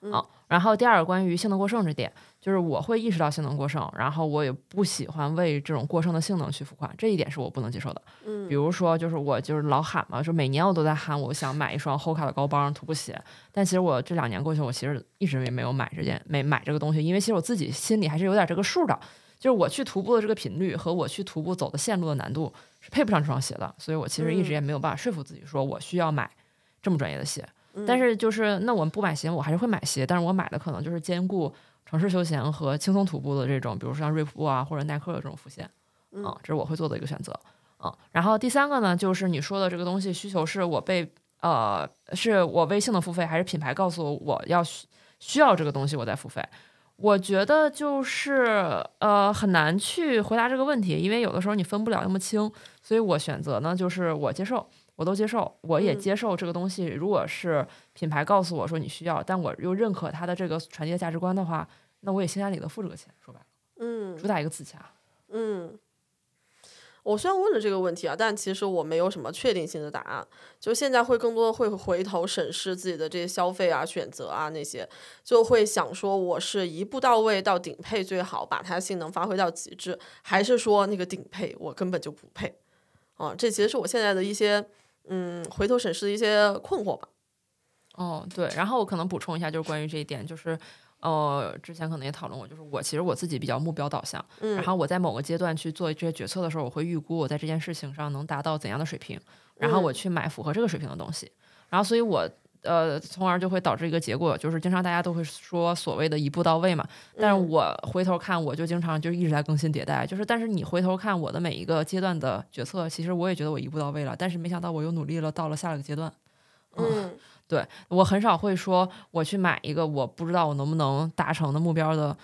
然后第二个关于性能过剩这点，就是我会意识到性能过剩，然后我也不喜欢为这种过剩的性能去付款，这一点是我不能接受的。嗯，比如说，就是我就是老喊嘛，说每年我都在喊，我想买一双 Hoka 的高帮徒步鞋，但其实我这两年过去，我其实一直也没有买这件没买这个东西，因为其实我自己心里还是有点这个数的，就是我去徒步的这个频率和我去徒步走的线路的难度是配不上这双鞋的，所以我其实一直也没有办法说服自己说我需要买这么专业的鞋。但是就是那我们不买鞋，我还是会买鞋，但是我买的可能就是兼顾城市休闲和轻松徒步的这种，比如说像锐步啊或者耐克的这种副线，嗯，这是我会做的一个选择，嗯。然后第三个呢，就是你说的这个东西需求是我被呃是我微信的付费，还是品牌告诉我我要需需要这个东西我再付费？我觉得就是呃很难去回答这个问题，因为有的时候你分不了那么清，所以我选择呢就是我接受。我都接受，我也接受这个东西。如果是品牌告诉我说你需要，但我又认可它的这个传递的价值观的话，那我也心安理得付这个钱。说白了，嗯，主打一个自洽。嗯，我虽然问了这个问题啊，但其实我没有什么确定性的答案。就现在会更多的会回头审视自己的这些消费啊、选择啊那些，就会想说我是一步到位到顶配最好，把它性能发挥到极致，还是说那个顶配我根本就不配？啊，这其实是我现在的一些。嗯，回头审视的一些困惑吧。哦，对，然后我可能补充一下，就是关于这一点，就是呃，之前可能也讨论过，就是我其实我自己比较目标导向，嗯，然后我在某个阶段去做这些决策的时候，我会预估我在这件事情上能达到怎样的水平，然后我去买符合这个水平的东西，然后所以我。呃，从而就会导致一个结果，就是经常大家都会说所谓的一步到位嘛。但是我回头看，我就经常就一直在更新迭代。就是，但是你回头看我的每一个阶段的决策，其实我也觉得我一步到位了。但是没想到我又努力了，到了下一个阶段。嗯，对我很少会说我去买一个我不知道我能不能达成的目标的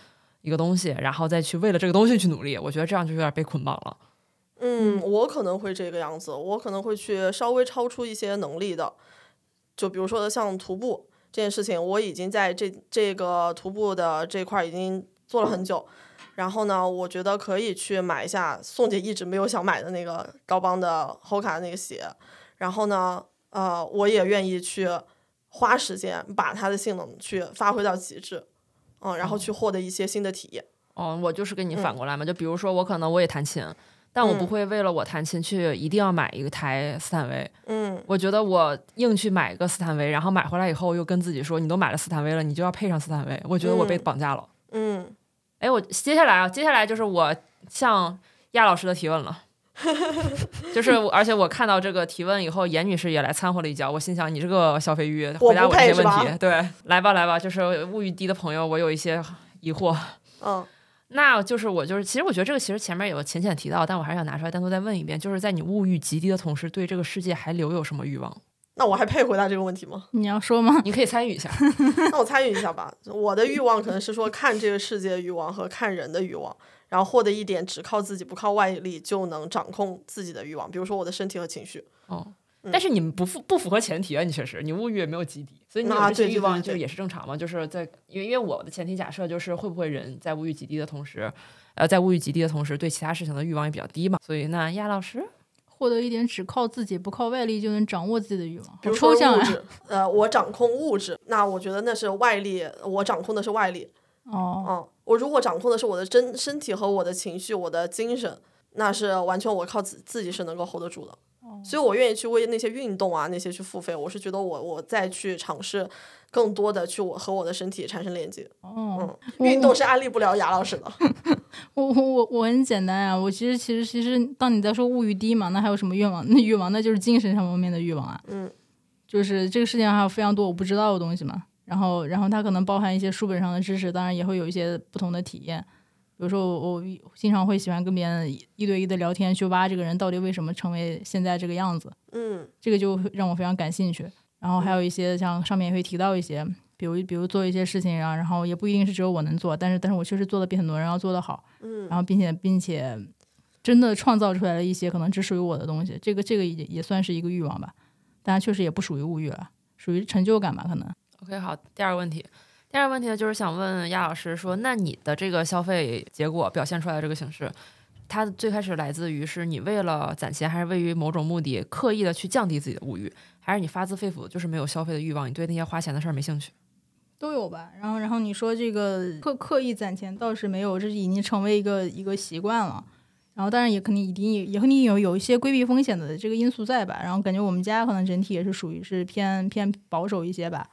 一个东西，然后再去为了这个东西去努力。我觉得这样就有点被捆绑了。嗯，我可能会这个样子，我可能会去稍微超出一些能力的。就比如说像徒步这件事情，我已经在这这个徒步的这块已经做了很久，然后呢，我觉得可以去买一下宋姐一直没有想买的那个高帮的 Hoka 的那个鞋，然后呢，呃，我也愿意去花时间把它的性能去发挥到极致，嗯，然后去获得一些新的体验。哦，我就是跟你反过来嘛，就比如说我可能我也弹琴。但我不会为了我弹琴去一定要买一个台斯坦威。嗯，我觉得我硬去买一个斯坦威，然后买回来以后又跟自己说，你都买了斯坦威了，你就要配上斯坦威。我觉得我被绑架了。嗯，哎，我接下来啊，接下来就是我向亚老师的提问了。就是，而且我看到这个提问以后，严女士也来掺和了一脚。我心想，你这个消费欲，回答我这些问题。对，来吧来吧，就是物欲低的朋友，我有一些疑惑。嗯，那就是我就是，其实我觉得这个其实前面有浅浅提到，但我还是想拿出来单独再问一遍，就是在你物欲极低的同时，对这个世界还留有什么欲望？那我还配回答这个问题吗？你要说吗？你可以参与一下。那我参与一下吧。我的欲望可能是说看这个世界的欲望和看人的欲望，然后获得一点只靠自己不靠外力就能掌控自己的欲望，比如说我的身体和情绪。哦，但是你们不符不符合前提啊？你确实，你物欲也没有极低，所以你有这些欲望就也是正常嘛？就是在因为因为我的前提假设就是会不会人在物欲极低的同时，呃，在物欲极低的同时对其他事情的欲望也比较低嘛？所以那亚老师。获得一点只靠自己不靠外力就能掌握自己的欲望，比如说物质，呃，我掌控物质，那我觉得那是外力，我掌控的是外力。哦，嗯，我如果掌控的是我的真身体和我的情绪，我的精神，那是完全我靠自自己是能够 hold 得住的。所以我愿意去为那些运动啊那些去付费，我是觉得我我再去尝试。更多的去我和我的身体产生连接。哦，运动是安利不了雅老师的。我我我我很简单啊，我其实其实其实，当你在说物欲低嘛，那还有什么愿望？那欲望那就是精神上方面的欲望啊。嗯，就是这个世界上还有非常多我不知道的东西嘛。然后然后它可能包含一些书本上的知识，当然也会有一些不同的体验。比如说我我经常会喜欢跟别人一对一的聊天，去挖这个人到底为什么成为现在这个样子。嗯，这个就让我非常感兴趣。然后还有一些像上面也会提到一些，比如比如做一些事情，啊然后也不一定是只有我能做，但是但是我确实做的比很多人要做得好，嗯，然后并且并且真的创造出来了一些可能只属于我的东西，这个这个也也算是一个欲望吧，但确实也不属于物欲了，属于成就感吧可能。OK，好，第二个问题，第二个问题呢就是想问亚老师说，那你的这个消费结果表现出来的这个形式，它最开始来自于是你为了攒钱，还是为于某种目的刻意的去降低自己的物欲？还是你发自肺腑就是没有消费的欲望，你对那些花钱的事儿没兴趣，都有吧。然后，然后你说这个刻刻意攒钱倒是没有，这已经成为一个一个习惯了。然后，当然也肯定一定也肯定有有一些规避风险的这个因素在吧。然后，感觉我们家可能整体也是属于是偏偏保守一些吧。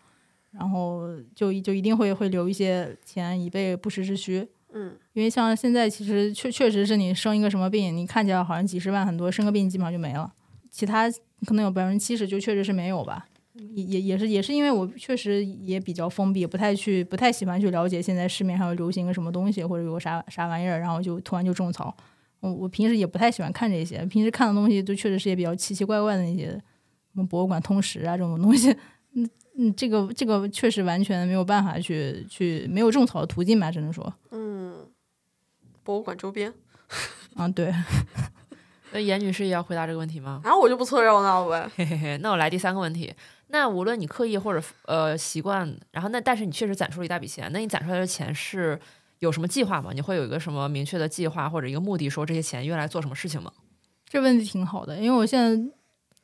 然后就就一定会会留一些钱以备不时之需。嗯，因为像现在其实确确实是你生一个什么病，你看起来好像几十万很多，生个病基本上就没了。其他。可能有百分之七十就确实是没有吧，也也也是也是因为我确实也比较封闭，不太去不太喜欢去了解现在市面上流行个什么东西或者有个啥啥玩意儿，然后就突然就种草。我我平时也不太喜欢看这些，平时看的东西都确实是也比较奇奇怪怪的那些什么博物馆通识啊这种东西。嗯嗯，这个这个确实完全没有办法去去没有种草的途径吧，只能说。嗯，博物馆周边。啊，对。那严女士也要回答这个问题吗？然后我就不凑热闹了呗。嘿嘿嘿，那我来第三个问题。那无论你刻意或者呃习惯，然后那但是你确实攒出了一大笔钱，那你攒出来的钱是有什么计划吗？你会有一个什么明确的计划或者一个目的，说这些钱用来做什么事情吗？这问题挺好的，因为我现在。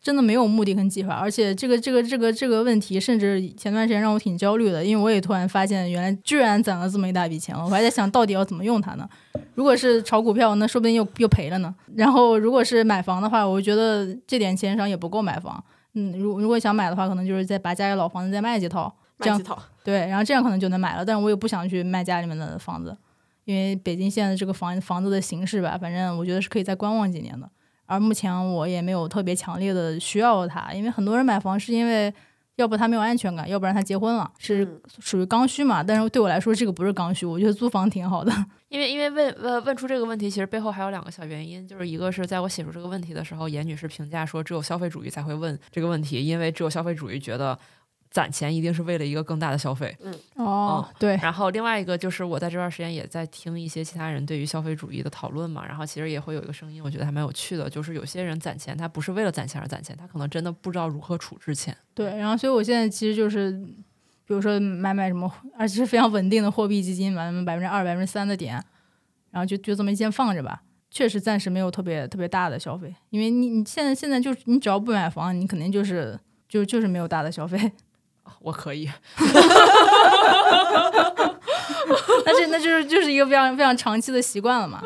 真的没有目的跟计划，而且这个这个这个这个问题，甚至前段时间让我挺焦虑的，因为我也突然发现，原来居然攒了这么一大笔钱了，我还在想到底要怎么用它呢？如果是炒股票，那说不定又又赔了呢。然后如果是买房的话，我觉得这点钱上也不够买房。嗯，如如果想买的话，可能就是再把家里老房子再卖几套，这样对，然后这样可能就能买了。但是我也不想去卖家里面的房子，因为北京现在这个房房子的形式吧，反正我觉得是可以再观望几年的。而目前我也没有特别强烈的需要它，因为很多人买房是因为要不他没有安全感，要不然他结婚了，是属于刚需嘛。但是对我来说，这个不是刚需，我觉得租房挺好的。因为因为问问问出这个问题，其实背后还有两个小原因，就是一个是在我写出这个问题的时候，严女士评价说，只有消费主义才会问这个问题，因为只有消费主义觉得。攒钱一定是为了一个更大的消费。嗯哦，对。然后另外一个就是我在这段时间也在听一些其他人对于消费主义的讨论嘛。然后其实也会有一个声音，我觉得还蛮有趣的，就是有些人攒钱，他不是为了攒钱而攒钱，他可能真的不知道如何处置钱。对。然后所以我现在其实就是，比如说买买什么，而且是非常稳定的货币基金，买百分之二、百分之三的点，然后就就这么先放着吧。确实暂时没有特别特别大的消费，因为你你现在现在就你只要不买房，你肯定就是就就是没有大的消费。我可以，那这那就是就是一个非常非常长期的习惯了嘛。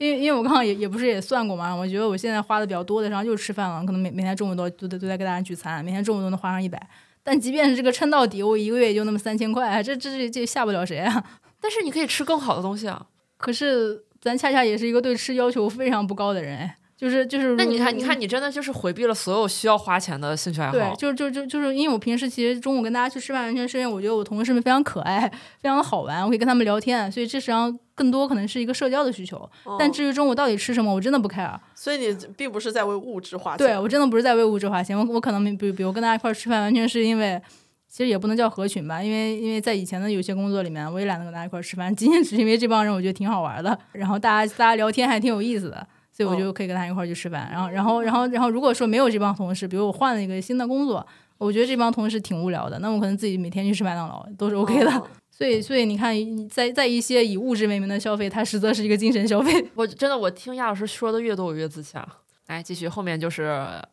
因为因为我刚刚也也不是也算过嘛，我觉得我现在花的比较多的，然后就是吃饭了，可能每每天中午都都都在跟大家聚餐，每天中午都能花上一百。但即便是这个撑到底，我一个月也就那么三千块，这这这这吓不了谁啊？但是你可以吃更好的东西啊。可是咱恰恰也是一个对吃要求非常不高的人，就是就是。那你看，你看，你真的就是回避了所有需要花钱的兴趣爱好。对，就就就就是因为我平时其实中午跟大家去吃饭，完全是因为我觉得我同事们非常可爱，非常的好玩，我可以跟他们聊天，所以这实际上更多可能是一个社交的需求。但至于中午到底吃什么，我真的不 care。所以你并不是在为物质花钱。对我真的不是在为物质花钱，我我可能比比如跟大家一块吃饭，完全是因为。其实也不能叫合群吧，因为因为在以前的有些工作里面，我也懒得跟大家一块儿吃饭，仅仅只是因为这帮人我觉得挺好玩的，然后大家大家聊天还挺有意思的，所以我就可以跟他一块儿去吃饭。然后然后然后然后如果说没有这帮同事，比如我换了一个新的工作，我觉得这帮同事挺无聊的，那我可能自己每天去吃麦当劳都是 OK 的。所以所以你看，在在一些以物质为名的消费，它实则是一个精神消费。我真的我听亚老师说的越多，我越自洽。来继续后面就是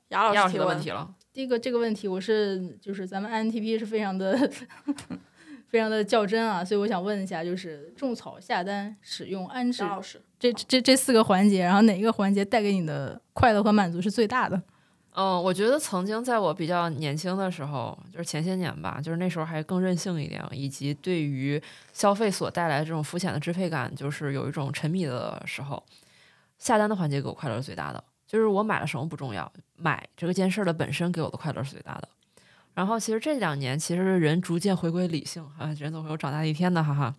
亚老师的问题了。第一个这个问题，我是就是咱们 INTP 是非常的 非常的较真啊，所以我想问一下，就是种草、下单、使用、安置这这这四个环节，然后哪一个环节带给你的快乐和满足是最大的？嗯，我觉得曾经在我比较年轻的时候，就是前些年吧，就是那时候还更任性一点，以及对于消费所带来这种肤浅的支配感，就是有一种沉迷的时候，下单的环节给我快乐是最大的。就是我买了什么不重要，买这个件事儿的本身给我的快乐是最大的。然后其实这两年，其实人逐渐回归理性啊，人总会有长大一天的，哈哈。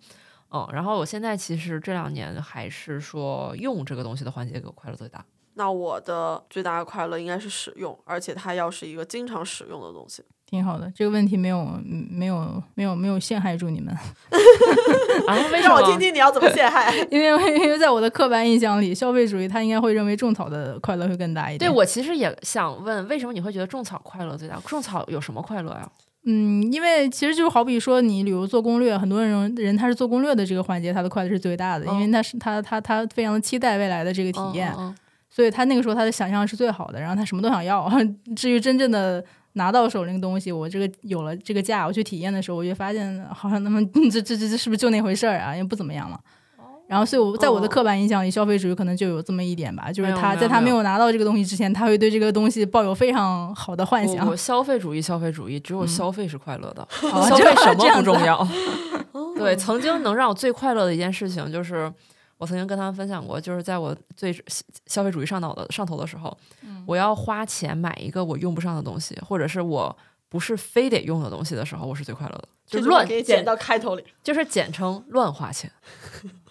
嗯，然后我现在其实这两年还是说用这个东西的环节给我快乐最大。那我的最大的快乐应该是使用，而且它要是一个经常使用的东西。挺好的，这个问题没有没有没有没有陷害住你们。让我听听你要怎么陷害。因为因为在我的刻板印象里，消费主义他应该会认为种草的快乐会更大一点。对我其实也想问，为什么你会觉得种草快乐最大？种草有什么快乐呀？嗯，因为其实就好比说，你旅游做攻略，很多人人他是做攻略的这个环节，他的快乐是最大的，因为他是他他他非常的期待未来的这个体验，所以他那个时候他的想象是最好的，然后他什么都想要。至于真正的。拿到手那个东西，我这个有了这个价，我去体验的时候，我就发现好像那么 这这这这是不是就那回事儿啊？因为不怎么样了。然后，所以我在我的刻板印象里，消费主义可能就有这么一点吧，就是他在他没有拿到这个东西之前，他会对这个东西抱有非常好的幻想。我消费主义，消费主义，只有消费是快乐的，消费什 么不重要。对，曾经能让我最快乐的一件事情就是。我曾经跟他们分享过，就是在我最消费主义上脑的上头的时候，我要花钱买一个我用不上的东西，或者是我不是非得用的东西的时候，我是最快乐的。就乱剪到开头里，就是简称乱花钱，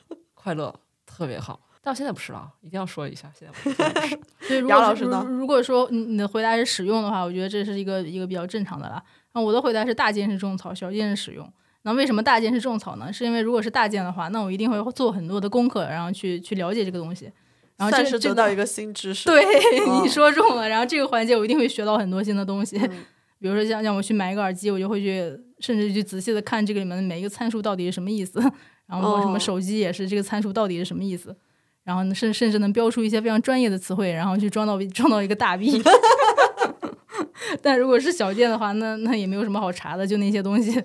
快乐特别好。但我现在不是了，一定要说一下，现在不是。所以，如果如果说你的回答是使用的话，我觉得这是一个一个比较正常的了。那我的回答是大件是种草，小件是使用。那为什么大件是种草呢？是因为如果是大件的话，那我一定会做很多的功课，然后去去了解这个东西，然后这是得到一个新知识。对，你说中了。然后这个环节我一定会学到很多新的东西，比如说像像我去买一个耳机，我就会去甚至去仔细的看这个里面的每一个参数到底是什么意思。然后什么手机也是这个参数到底是什么意思。然后甚甚至能标出一些非常专业的词汇，然后去装到装到一个大 B。但如果是小件的话，那那也没有什么好查的，就那些东西。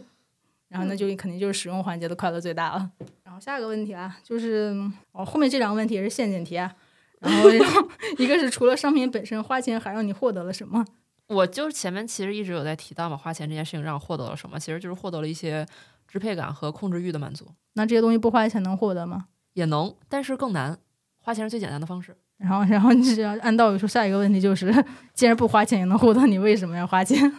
然后那就肯定就是使用环节的快乐最大了。然后下一个问题啊，就是哦后面这两个问题也是陷阱题啊。然后 一个是除了商品本身花钱还让你获得了什么？我就是前面其实一直有在提到嘛，花钱这件事情让我获得了什么？其实就是获得了一些支配感和控制欲的满足。那这些东西不花钱能获得吗？也能，但是更难。花钱是最简单的方式。然后然后你只要按道理说，下一个问题就是，既然不花钱也能获得，你为什么要花钱？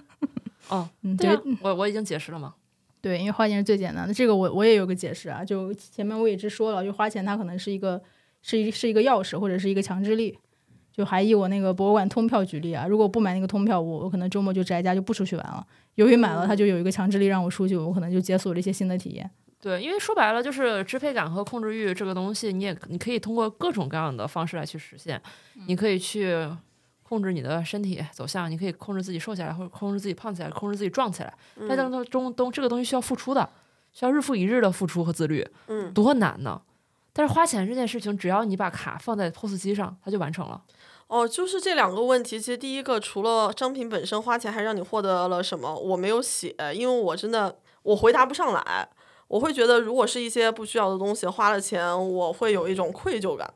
哦，对，我我已经解释了嘛。对，因为花钱是最简单的，这个我我也有个解释啊。就前面我也直说了，就花钱它可能是一个是一是一个钥匙或者是一个强制力。就还以我那个博物馆通票举例啊，如果不买那个通票，我我可能周末就宅家就不出去玩了。由于买了，它就有一个强制力让我出去，我可能就解锁了一些新的体验。对，因为说白了就是支配感和控制欲这个东西，你也你可以通过各种各样的方式来去实现，你可以去。控制你的身体走向，你可以控制自己瘦下来，或者控制自己胖起来，控制自己壮起来。但当中东这个东西需要付出的，需要日复一日的付出和自律，嗯，多难呢？但是花钱这件事情，只要你把卡放在 POS 机上，它就完成了。哦，就是这两个问题，其实第一个除了商品本身花钱还让你获得了什么，我没有写，因为我真的我回答不上来。我会觉得，如果是一些不需要的东西，花了钱，我会有一种愧疚感。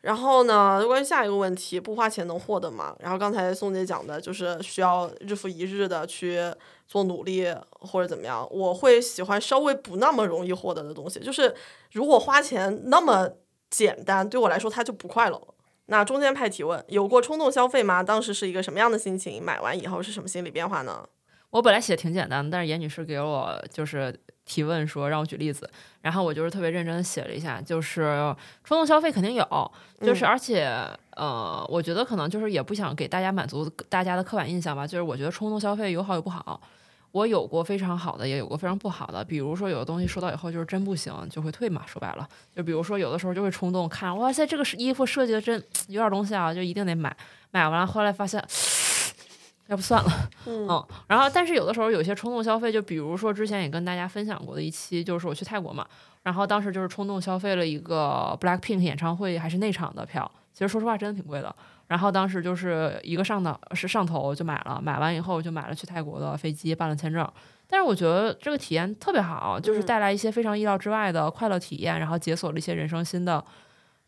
然后呢？关于下一个问题，不花钱能获得吗？然后刚才宋姐讲的就是需要日复一日的去做努力或者怎么样。我会喜欢稍微不那么容易获得的东西，就是如果花钱那么简单，对我来说它就不快乐了。那中间派提问：有过冲动消费吗？当时是一个什么样的心情？买完以后是什么心理变化呢？我本来写的挺简单的，但是严女士给我就是提问说让我举例子，然后我就是特别认真的写了一下，就是冲动消费肯定有，就是而且呃，我觉得可能就是也不想给大家满足大家的刻板印象吧，就是我觉得冲动消费有好有不好。我有过非常好的，也有过非常不好的。比如说，有的东西收到以后就是真不行，就会退嘛。说白了，就比如说有的时候就会冲动看，哇塞，这个衣服设计的真有点东西啊，就一定得买。买完了后来发现，要不算了。嗯。然后，但是有的时候有些冲动消费，就比如说之前也跟大家分享过的一期，就是我去泰国嘛，然后当时就是冲动消费了一个 Blackpink 演唱会还是内场的票，其实说实话真的挺贵的。然后当时就是一个上的是上头就买了，买完以后就买了去泰国的飞机，办了签证。但是我觉得这个体验特别好，就是带来一些非常意料之外的快乐体验，然后解锁了一些人生新的，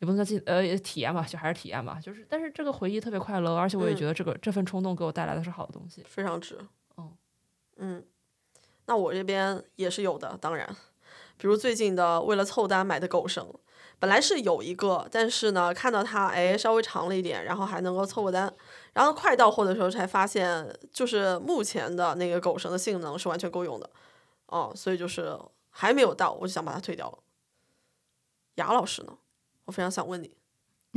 也不能叫进呃体验吧，就还是体验吧。就是但是这个回忆特别快乐，而且我也觉得这个这份冲动给我带来的是好的东西，非常值。嗯嗯，那我这边也是有的，当然，比如最近的为了凑单买的狗绳。本来是有一个，但是呢，看到它哎稍微长了一点，然后还能够凑个单，然后快到货的时候才发现，就是目前的那个狗绳的性能是完全够用的，哦，所以就是还没有到，我就想把它退掉了。雅老师呢，我非常想问你，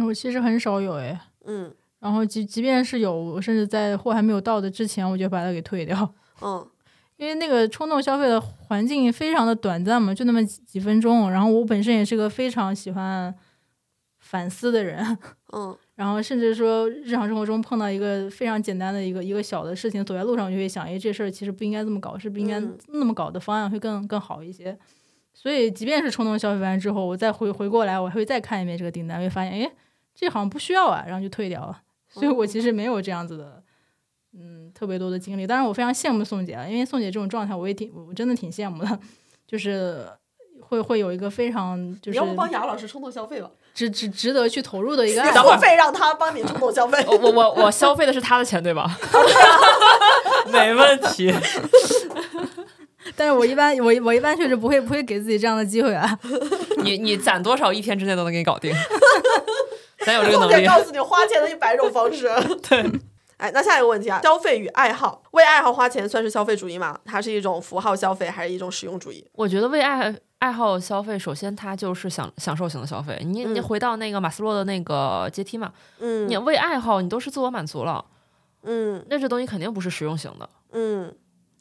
我其实很少有哎，嗯，然后即即便是有，我甚至在货还没有到的之前，我就把它给退掉，嗯。因为那个冲动消费的环境非常的短暂嘛，就那么几几分钟。然后我本身也是个非常喜欢反思的人，嗯，然后甚至说日常生活中碰到一个非常简单的一个一个小的事情，走在路上就会想，哎，这事儿其实不应该这么搞，是不应该那么搞的方案会更更好一些。所以即便是冲动消费完之后，我再回回过来，我还会再看一遍这个订单，会发现，哎，这好像不需要啊，然后就退掉了。所以我其实没有这样子的。嗯，特别多的经历，当然我非常羡慕宋姐，因为宋姐这种状态，我也挺，我真的挺羡慕的，就是会会有一个非常就是。要不帮雅老师冲动消费吧？值值值得去投入的一个。付费让他帮你冲动消费。我我我消费的是他的钱，对吧？没问题。但是我一般我我一般确实不会不会给自己这样的机会啊。你你攒多少一天之内都能给你搞定。咱有这个能力。告诉你花钱的一百种方式。对。哎，那下一个问题啊，消费与爱好，为爱好花钱算是消费主义吗？它是一种符号消费，还是一种实用主义？我觉得为爱爱好消费，首先它就是享享受型的消费。你你回到那个马斯洛的那个阶梯嘛，嗯，你为爱好，你都是自我满足了，嗯，那这东西肯定不是实用型的，嗯，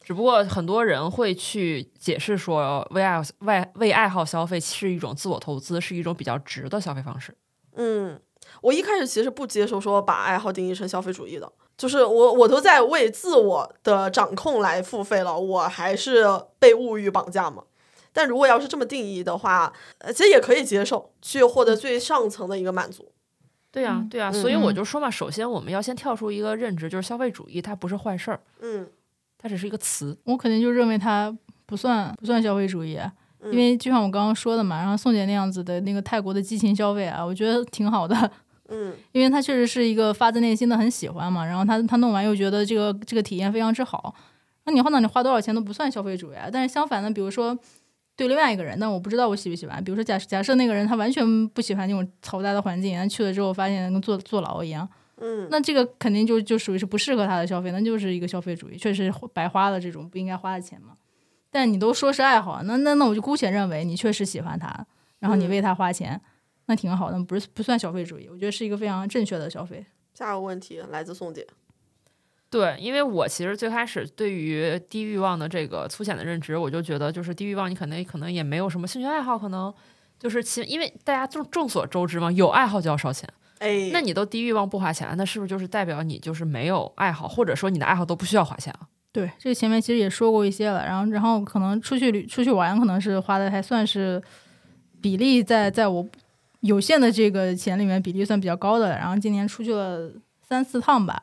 只不过很多人会去解释说，为爱为为爱好消费是一种自我投资，是一种比较值的消费方式。嗯，我一开始其实不接受说把爱好定义成消费主义的。就是我，我都在为自我的掌控来付费了，我还是被物欲绑架吗？但如果要是这么定义的话，呃，其实也可以接受，去获得最上层的一个满足。对呀，对呀，所以我就说嘛，首先我们要先跳出一个认知，就是消费主义它不是坏事儿，嗯，它只是一个词。我肯定就认为它不算不算消费主义，因为就像我刚刚说的嘛，然后宋姐那样子的那个泰国的激情消费啊，我觉得挺好的。嗯，因为他确实是一个发自内心的很喜欢嘛，然后他他弄完又觉得这个这个体验非常之好，那你花那你花多少钱都不算消费主义啊。但是相反呢，比如说对另外一个人，那我不知道我喜不喜欢。比如说假假设那个人他完全不喜欢那种嘈杂的环境，他去了之后发现跟坐坐牢一样，嗯，那这个肯定就就属于是不适合他的消费，那就是一个消费主义，确实白花了这种不应该花的钱嘛。但你都说是爱好，那那那我就姑且认为你确实喜欢他，然后你为他花钱。那挺好的，不是不算消费主义，我觉得是一个非常正确的消费。下个问题来自宋姐，对，因为我其实最开始对于低欲望的这个粗浅的认知，我就觉得就是低欲望，你可能可能也没有什么兴趣爱好，可能就是其因为大家众众所周知嘛，有爱好就要烧钱，哎，那你都低欲望不花钱，那是不是就是代表你就是没有爱好，或者说你的爱好都不需要花钱啊？对，这个前面其实也说过一些了，然后然后可能出去旅出去玩，可能是花的还算是比例在在我。有限的这个钱里面比例算比较高的，然后今年出去了三四趟吧。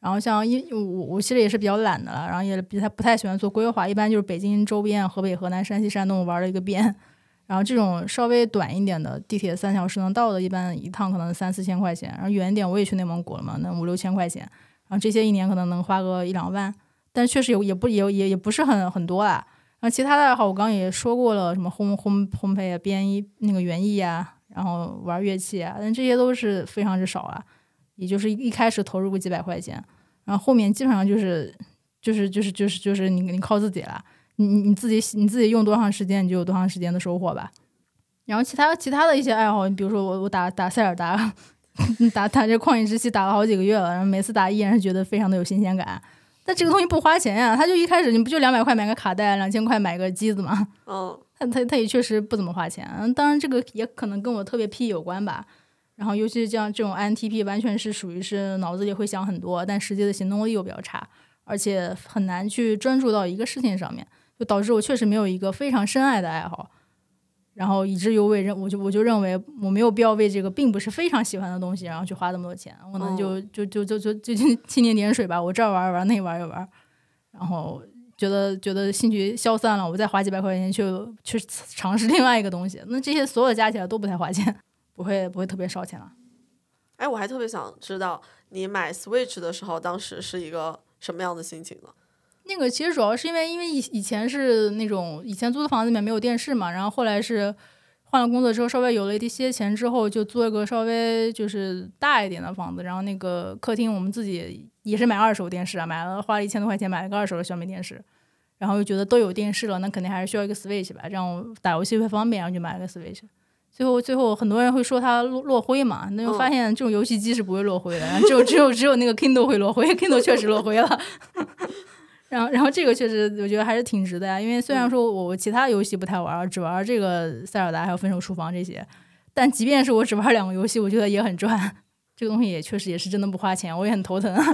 然后像因我我其实也是比较懒的了，然后也比他不太喜欢做规划，一般就是北京周边、河北、河南、山西、山东玩了一个遍。然后这种稍微短一点的地铁三小时能到的，一般一趟可能三四千块钱。然后远一点我也去内蒙古了嘛，那五六千块钱。然后这些一年可能能花个一两万，但确实也也不也也也不是很很多啦。然后其他的爱好我刚刚也说过了，什么烘烘烘焙啊、编衣那个园艺啊。然后玩乐器啊，但这些都是非常之少啊，也就是一开始投入个几百块钱，然后后面基本上就是就是就是就是就是你你靠自己了，你你自己你自己用多长时间，你就有多长时间的收获吧。然后其他其他的一些爱好，你比如说我我打打塞尔达，打打这旷野之息打了好几个月了，然后每次打依然是觉得非常的有新鲜感。但这个东西不花钱呀，他就一开始你不就两百块买个卡带，两千块买个机子吗？嗯，他他他也确实不怎么花钱。当然这个也可能跟我特别癖有关吧。然后尤其是像这种 INTP，完全是属于是脑子里会想很多，但实际的行动力又比较差，而且很难去专注到一个事情上面，就导致我确实没有一个非常深爱的爱好。然后以至于我认，我就我就认为我没有必要为这个并不是非常喜欢的东西，然后去花那么多钱。我可能就就就就就就蜻蜓点水吧，我这儿玩一玩，那玩一玩，然后觉得觉得兴趣消散了，我再花几百块钱去去尝试另外一个东西。那这些所有加起来都不太花钱，不会不会特别烧钱了。哎，我还特别想知道你买 Switch 的时候，当时是一个什么样的心情呢？那个其实主要是因为，因为以以前是那种以前租的房子里面没有电视嘛，然后后来是换了工作之后，稍微有了一些钱之后，就租了个稍微就是大一点的房子，然后那个客厅我们自己也是买二手电视啊，买了花了一千多块钱买了个二手的小米电视，然后又觉得都有电视了，那肯定还是需要一个 Switch 吧，这样打游戏会方便，然后就买了个 Switch。最后最后很多人会说它落落灰嘛，那就发现这种游戏机是不会落灰的，然后只有只有只有那个 Kindle 会落灰，Kindle 确实落灰了。然后，然后这个确实我觉得还是挺值的呀。因为虽然说我其他游戏不太玩，只玩这个塞尔达还有分手厨房这些，但即便是我只玩两个游戏，我觉得也很赚。这个东西也确实也是真的不花钱，我也很头疼啊。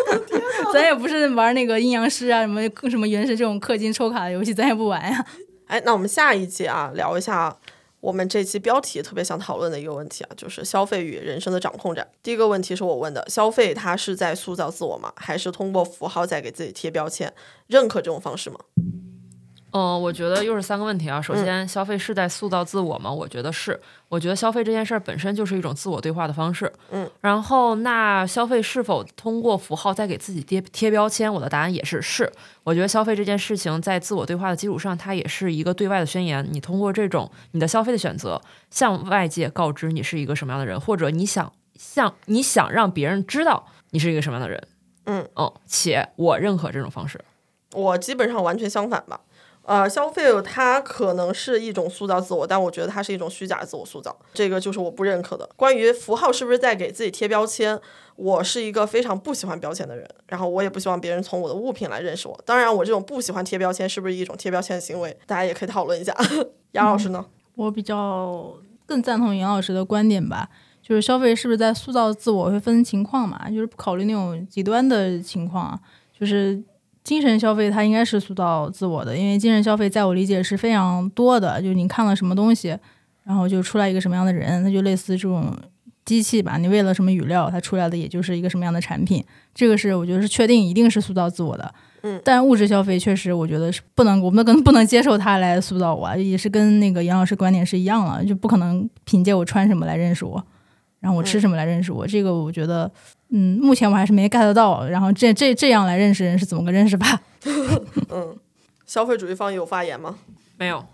咱也不是玩那个阴阳师啊，什么什么原神这种氪金抽卡的游戏，咱也不玩呀。哎，那我们下一集啊，聊一下。我们这期标题特别想讨论的一个问题啊，就是消费与人生的掌控战。第一个问题是我问的：消费它是在塑造自我吗？还是通过符号在给自己贴标签？认可这种方式吗？嗯，我觉得又是三个问题啊。首先，消费是在塑造自我吗？我觉得是。我觉得消费这件事儿本身就是一种自我对话的方式。嗯。然后，那消费是否通过符号在给自己贴贴标签？我的答案也是是。我觉得消费这件事情在自我对话的基础上，它也是一个对外的宣言。你通过这种你的消费的选择，向外界告知你是一个什么样的人，或者你想向你想让别人知道你是一个什么样的人。嗯嗯，且我认可这种方式。我基本上完全相反吧。呃，消费它可能是一种塑造自我，但我觉得它是一种虚假自我塑造，这个就是我不认可的。关于符号是不是在给自己贴标签，我是一个非常不喜欢标签的人，然后我也不希望别人从我的物品来认识我。当然，我这种不喜欢贴标签是不是一种贴标签的行为，大家也可以讨论一下。杨老师呢？我比较更赞同杨老师的观点吧，就是消费是不是在塑造自我，会分情况嘛，就是不考虑那种极端的情况啊，就是。精神消费它应该是塑造自我的，因为精神消费在我理解是非常多的，就是你看了什么东西，然后就出来一个什么样的人，那就类似这种机器吧。你喂了什么语料，它出来的也就是一个什么样的产品。这个是我觉得是确定一定是塑造自我的。嗯，但物质消费确实我觉得是不能，我们跟 不能接受它来塑造我，也是跟那个杨老师观点是一样了，就不可能凭借我穿什么来认识我，然后我吃什么来认识我。这个我觉得。嗯，目前我还是没 get 到，然后这这这样来认识人是怎么个认识法？嗯，消费主义方有发言吗？没有。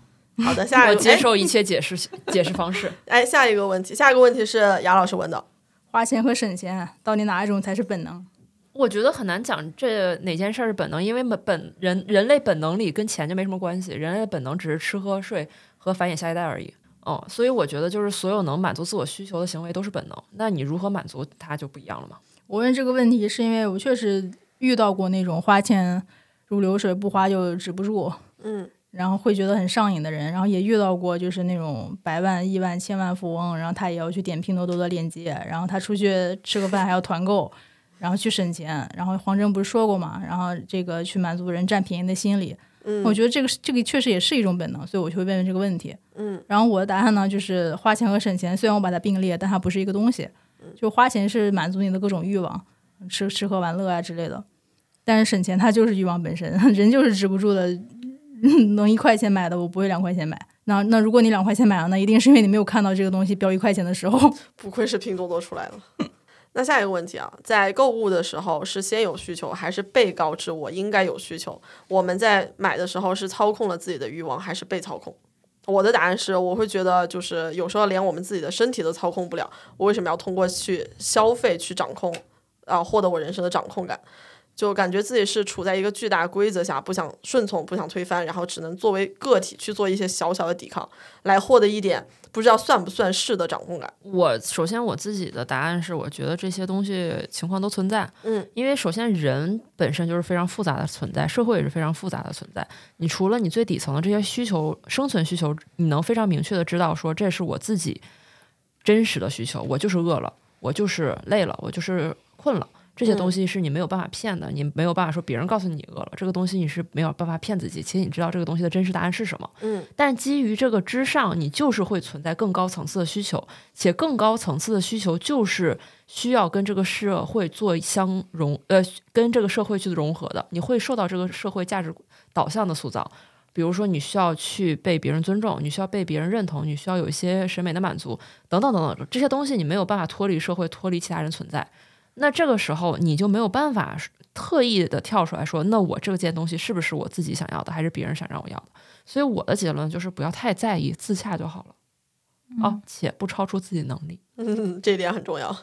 好的，下一个接受一切解释解释方式。哎，下一个问题，下一个问题是雅老师问的：花钱和省钱到底哪一种才是本能？我觉得很难讲这哪件事儿是本能，因为本本人人类本能里跟钱就没什么关系，人类本能只是吃喝睡和繁衍下一代而已。哦，所以我觉得就是所有能满足自我需求的行为都是本能。那你如何满足它就不一样了吗？我问这个问题是因为我确实遇到过那种花钱如流水，不花就止不住，嗯，然后会觉得很上瘾的人。然后也遇到过就是那种百万、亿万、千万富翁，然后他也要去点拼多多的链接，然后他出去吃个饭还要团购，然后去省钱。然后黄峥不是说过嘛，然后这个去满足人占便宜的心理。我觉得这个这个确实也是一种本能，所以我就会问问这个问题。嗯，然后我的答案呢，就是花钱和省钱，虽然我把它并列，但它不是一个东西。就花钱是满足你的各种欲望，吃吃喝玩乐啊之类的，但是省钱它就是欲望本身，人就是止不住的。能一块钱买的，我不会两块钱买。那那如果你两块钱买了，那一定是因为你没有看到这个东西标一块钱的时候。不愧是拼多多出来的。那下一个问题啊，在购物的时候是先有需求还是被告知我应该有需求？我们在买的时候是操控了自己的欲望还是被操控？我的答案是，我会觉得就是有时候连我们自己的身体都操控不了，我为什么要通过去消费去掌控啊，获得我人生的掌控感？就感觉自己是处在一个巨大规则下，不想顺从，不想推翻，然后只能作为个体去做一些小小的抵抗，来获得一点不知道算不算是的掌控感。我首先我自己的答案是，我觉得这些东西情况都存在。嗯，因为首先人本身就是非常复杂的存在，社会也是非常复杂的存在。你除了你最底层的这些需求、生存需求，你能非常明确的知道说这是我自己真实的需求，我就是饿了，我就是累了，我就是困了。这些东西是你没有办法骗的，你没有办法说别人告诉你饿了，这个东西你是没有办法骗自己。其实你知道这个东西的真实答案是什么，嗯，但是基于这个之上，你就是会存在更高层次的需求，且更高层次的需求就是需要跟这个社会做相融，呃，跟这个社会去融合的。你会受到这个社会价值导向的塑造，比如说你需要去被别人尊重，你需要被别人认同，你需要有一些审美的满足，等等等等，这些东西你没有办法脱离社会，脱离其他人存在。那这个时候你就没有办法特意的跳出来说，那我这件东西是不是我自己想要的，还是别人想让我要的？所以我的结论就是不要太在意，自洽就好了，哦，且不超出自己能力。嗯，这一点很重要。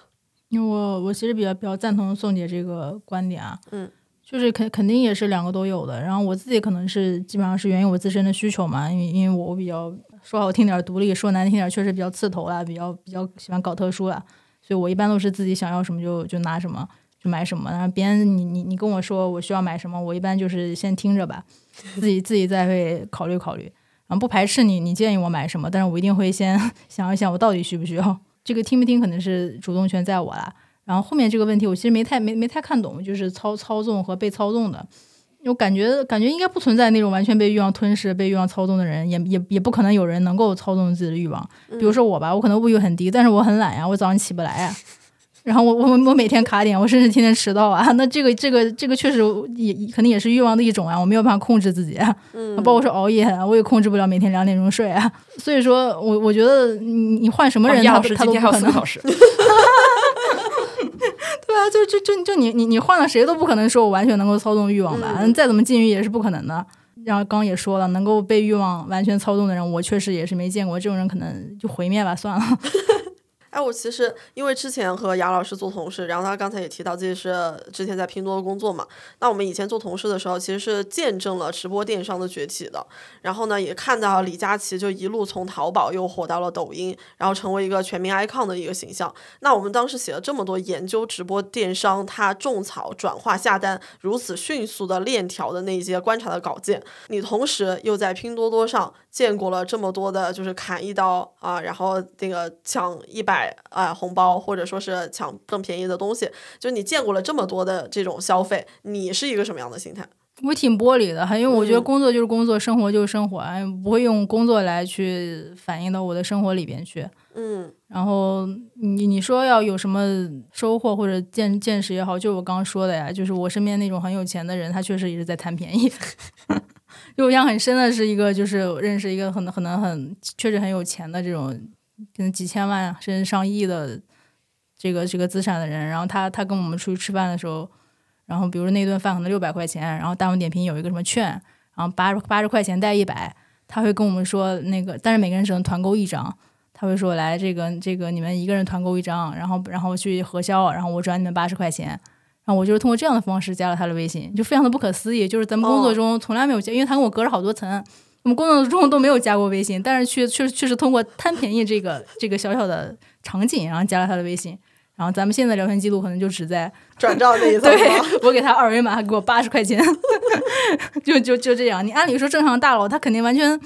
因为我我其实比较比较赞同宋姐这个观点啊，嗯，就是肯肯定也是两个都有的。然后我自己可能是基本上是源于我自身的需求嘛，因为因为我比较说好听点独立，说难听点确实比较刺头啦，比较比较喜欢搞特殊啦。所以我一般都是自己想要什么就就拿什么就买什么，然后别人你你你跟我说我需要买什么，我一般就是先听着吧，自己自己再会考虑考虑，然后不排斥你你建议我买什么，但是我一定会先 想一想我到底需不需要，这个听不听可能是主动权在我啦。然后后面这个问题我其实没太没没太看懂，就是操操纵和被操纵的。我感觉感觉应该不存在那种完全被欲望吞噬、被欲望操纵的人，也也也不可能有人能够操纵自己的欲望。比如说我吧，我可能物欲很低，但是我很懒呀，我早上起不来呀。然后我我我每天卡点，我甚至天天迟到啊。那这个这个这个确实也肯定也是欲望的一种啊，我没有办法控制自己。嗯，包括说熬夜，我也控制不了每天两点钟睡啊。所以说我我觉得你你换什么人，他他都不可能。对啊，就就就就你你你换了谁都不可能说我完全能够操纵欲望吧？再怎么禁欲也是不可能的。然后刚也说了，能够被欲望完全操纵的人，我确实也是没见过。这种人可能就毁灭吧，算了。哎，我其实因为之前和杨老师做同事，然后他刚才也提到自己是之前在拼多多工作嘛。那我们以前做同事的时候，其实是见证了直播电商的崛起的。然后呢，也看到李佳琦就一路从淘宝又火到了抖音，然后成为一个全民 icon 的一个形象。那我们当时写了这么多研究直播电商他种草、转化、下单如此迅速的链条的那些观察的稿件，你同时又在拼多多上见过了这么多的，就是砍一刀啊，然后那个抢一百。啊，红包或者说是抢更便宜的东西，就你见过了这么多的这种消费，你是一个什么样的心态？我挺玻璃的，因为我觉得工作就是工作，生活就是生活，不会用工作来去反映到我的生活里边去。嗯，然后你你说要有什么收获或者见见识也好，就我刚刚说的呀，就是我身边那种很有钱的人，他确实也是在贪便宜。就我印象很深的是一个，就是认识一个很可能很确实很有钱的这种。可能几千万甚至上亿的这个这个资产的人，然后他他跟我们出去吃饭的时候，然后比如那顿饭可能六百块钱，然后大众点评有一个什么券，然后八十八十块钱带一百，他会跟我们说那个，但是每个人只能团购一张，他会说来这个这个你们一个人团购一张，然后然后去核销，然后我转你们八十块钱，然后我就是通过这样的方式加了他的微信，就非常的不可思议，就是咱们工作中从来没有加，因为他跟我隔着好多层。我们工作中都没有加过微信，但是却却确实通过贪便宜这个这个小小的场景，然后加了他的微信。然后咱们现在聊天记录可能就只在 转账那一 层。对，我给他二维码，他给我八十块钱，就就就这样。你按理说正常大佬他肯定完全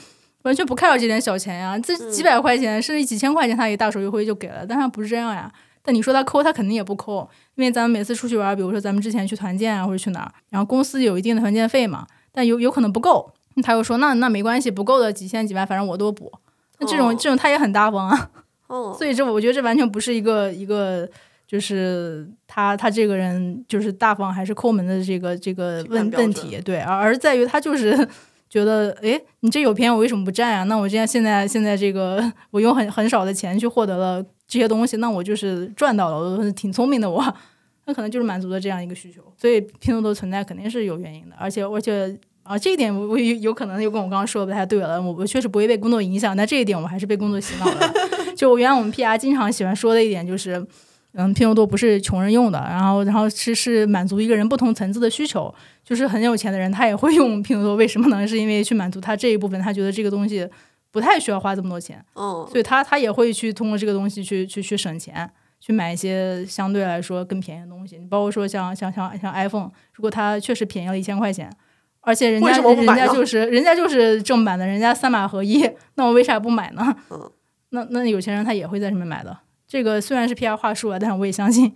完全不看到这点小钱呀，这几百块钱甚至几千块钱他也大手一挥就给了，但他不是这样呀。但你说他抠，他肯定也不抠，因为咱们每次出去玩，比如说咱们之前去团建啊或者去哪儿，然后公司有一定的团建费嘛，但有有可能不够。他又说：“那那没关系，不够的几千几万，反正我都补。”那这种这种他也很大方啊。哦，所以这我觉得这完全不是一个一个，就是他他这个人就是大方还是抠门的这个这个问问题。对，而而在于他就是 觉得，哎，你这有便宜我为什么不占啊？那我这样现在现在这个我用很很少的钱去获得了这些东西，那我就是赚到了，我挺聪明的我。那可能就是满足了这样一个需求。所以拼多多存在肯定是有原因的，而且而且。啊，这一点我有有可能又跟我刚刚说的不太对了。我我确实不会被工作影响，但这一点我还是被工作洗脑了。就原来我们 PR 经常喜欢说的一点就是，嗯，拼多多不是穷人用的，然后然后是是满足一个人不同层次的需求。就是很有钱的人他也会用拼多多，为什么呢？是因为去满足他这一部分，他觉得这个东西不太需要花这么多钱，嗯，所以他他也会去通过这个东西去去去省钱。去买一些相对来说更便宜的东西，你包括说像像像像 iPhone，如果它确实便宜了一千块钱，而且人家人家就是人家就是正版的，人家三码合一，那我为啥不买呢？嗯，那那有钱人他也会在上面买的。这个虽然是 PR 话术啊，但是我也相信。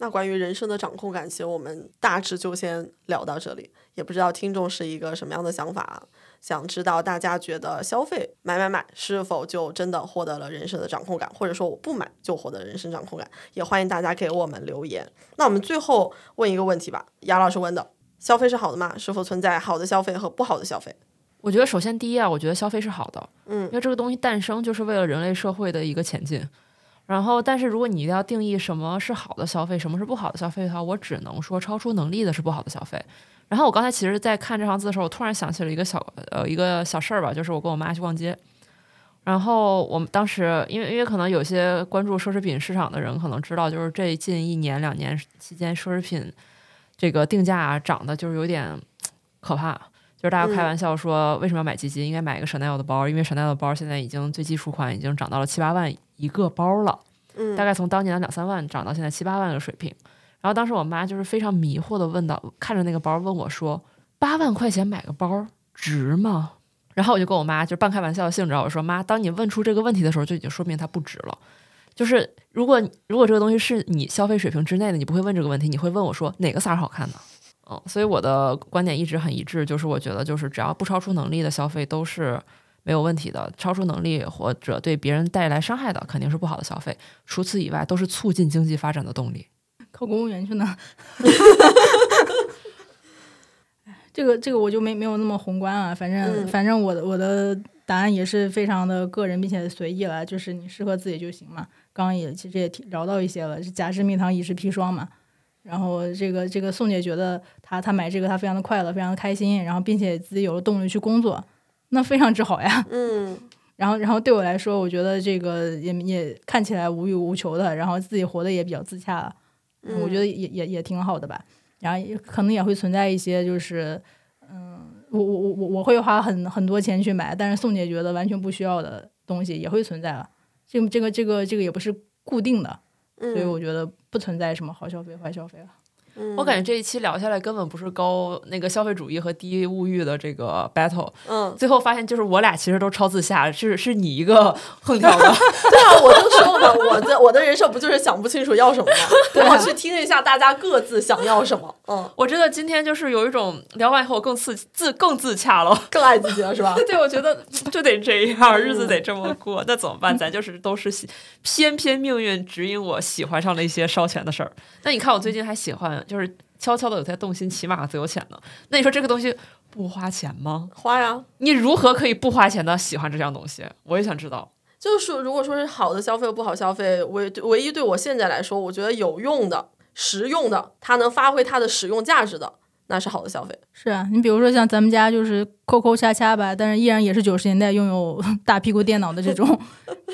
那关于人生的掌控感，其实我们大致就先聊到这里，也不知道听众是一个什么样的想法。想知道大家觉得消费买买买是否就真的获得了人生的掌控感，或者说我不买就获得人生掌控感？也欢迎大家给我们留言。那我们最后问一个问题吧，杨老师问的：消费是好的吗？是否存在好的消费和不好的消费？我觉得首先第一啊，我觉得消费是好的，嗯，因为这个东西诞生就是为了人类社会的一个前进。然后，但是如果你一定要定义什么是好的消费，什么是不好的消费的话，我只能说超出能力的是不好的消费。然后我刚才其实，在看这行字的时候，我突然想起了一个小呃一个小事儿吧，就是我跟我妈去逛街，然后我们当时因为因为可能有些关注奢侈品市场的人可能知道，就是这近一年两年期间，奢侈品这个定价涨的就是有点可怕，就是大家开玩笑说为什么要买基金，应该买一个 Chanel 的包，因为 Chanel 的包现在已经最基础款已经涨到了七八万一个包了，嗯，大概从当年的两三万涨到现在七八万的水平。然后当时我妈就是非常迷惑的问到，看着那个包问我说：“八万块钱买个包值吗？”然后我就跟我妈就半开玩笑的性质，我说：“妈，当你问出这个问题的时候，就已经说明它不值了。就是如果如果这个东西是你消费水平之内的，你不会问这个问题，你会问我说哪个色儿好看呢？嗯，所以我的观点一直很一致，就是我觉得就是只要不超出能力的消费都是没有问题的，超出能力或者对别人带来伤害的肯定是不好的消费。除此以外，都是促进经济发展的动力。”考公务员去呢？这个这个我就没没有那么宏观啊。反正反正我的我的答案也是非常的个人并且随意了，就是你适合自己就行嘛。刚刚也其实也聊到一些了，是假之蜜糖，乙之砒霜嘛。然后这个这个宋姐觉得她她买这个她非常的快乐，非常的开心，然后并且自己有了动力去工作，那非常之好呀。嗯。然后然后对我来说，我觉得这个也也看起来无欲无求的，然后自己活得也比较自洽了。我觉得也也也挺好的吧，然后也可能也会存在一些，就是，嗯，我我我我我会花很很多钱去买，但是宋姐觉得完全不需要的东西也会存在了，这个这个这个这个也不是固定的，所以我觉得不存在什么好消费坏消费了。我感觉这一期聊下来根本不是高那个消费主义和低物欲的这个 battle，嗯，最后发现就是我俩其实都超自洽，是是你一个 横跳的，对啊，我就说了嘛，我的我的人设不就是想不清楚要什么吗？我去听一下大家各自想要什么，嗯，我真的今天就是有一种聊完以后更自自更自洽了，更爱自己了，是吧？对，我觉得 就得这样，日子得这么过，那怎么办？咱就是都是偏偏命运指引我喜欢上了一些烧钱的事儿。那你看我最近还喜欢。就是悄悄的有在动心骑马自由潜呢。那你说这个东西不花钱吗？花呀！你如何可以不花钱的喜欢这项东西？我也想知道。就是说，如果说是好的消费不好消费，唯唯一对我现在来说，我觉得有用的、实用的，它能发挥它的使用价值的，那是好的消费。是啊，你比如说像咱们家就是抠抠掐掐吧，但是依然也是九十年代拥有大屁股电脑的这种。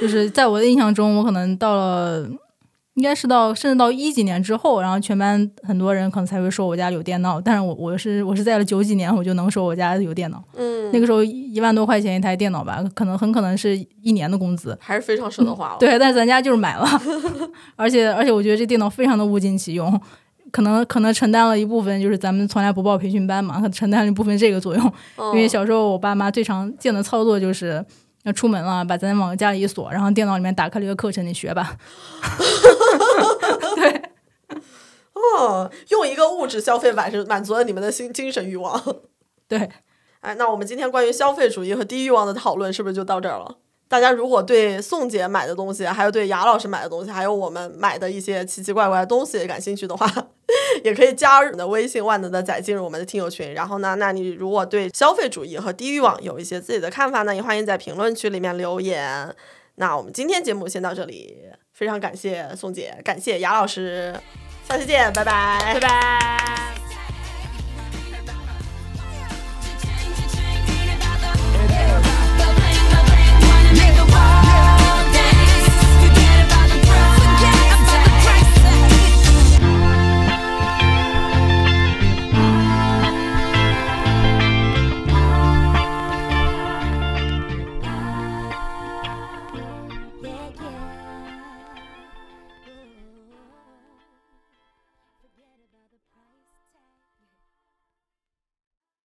就是在我的印象中，我可能到了。应该是到甚至到一几年之后，然后全班很多人可能才会说我家有电脑，但是我我是我是在了九几年，我就能说我家有电脑。嗯，那个时候一万多块钱一台电脑吧，可能很可能是一年的工资，还是非常舍得花了。对，但是咱家就是买了，而且而且我觉得这电脑非常的物尽其用，可能可能承担了一部分就是咱们从来不报培训班嘛，承担了一部分这个作用。因为小时候我爸妈最常见的操作就是。要出门了，把咱往家里一锁，然后电脑里面打开了一个课程，你学吧。对，哦，用一个物质消费满是满足了你们的心精神欲望。对，哎，那我们今天关于消费主义和低欲望的讨论是不是就到这儿了？大家如果对宋姐买的东西，还有对雅老师买的东西，还有我们买的一些奇奇怪怪的东西感兴趣的话，也可以加入你的微信万能的仔进入我们的听友群。然后呢，那你如果对消费主义和低欲望有一些自己的看法呢，也欢迎在评论区里面留言。那我们今天节目先到这里，非常感谢宋姐，感谢雅老师，下期见，拜拜，拜拜。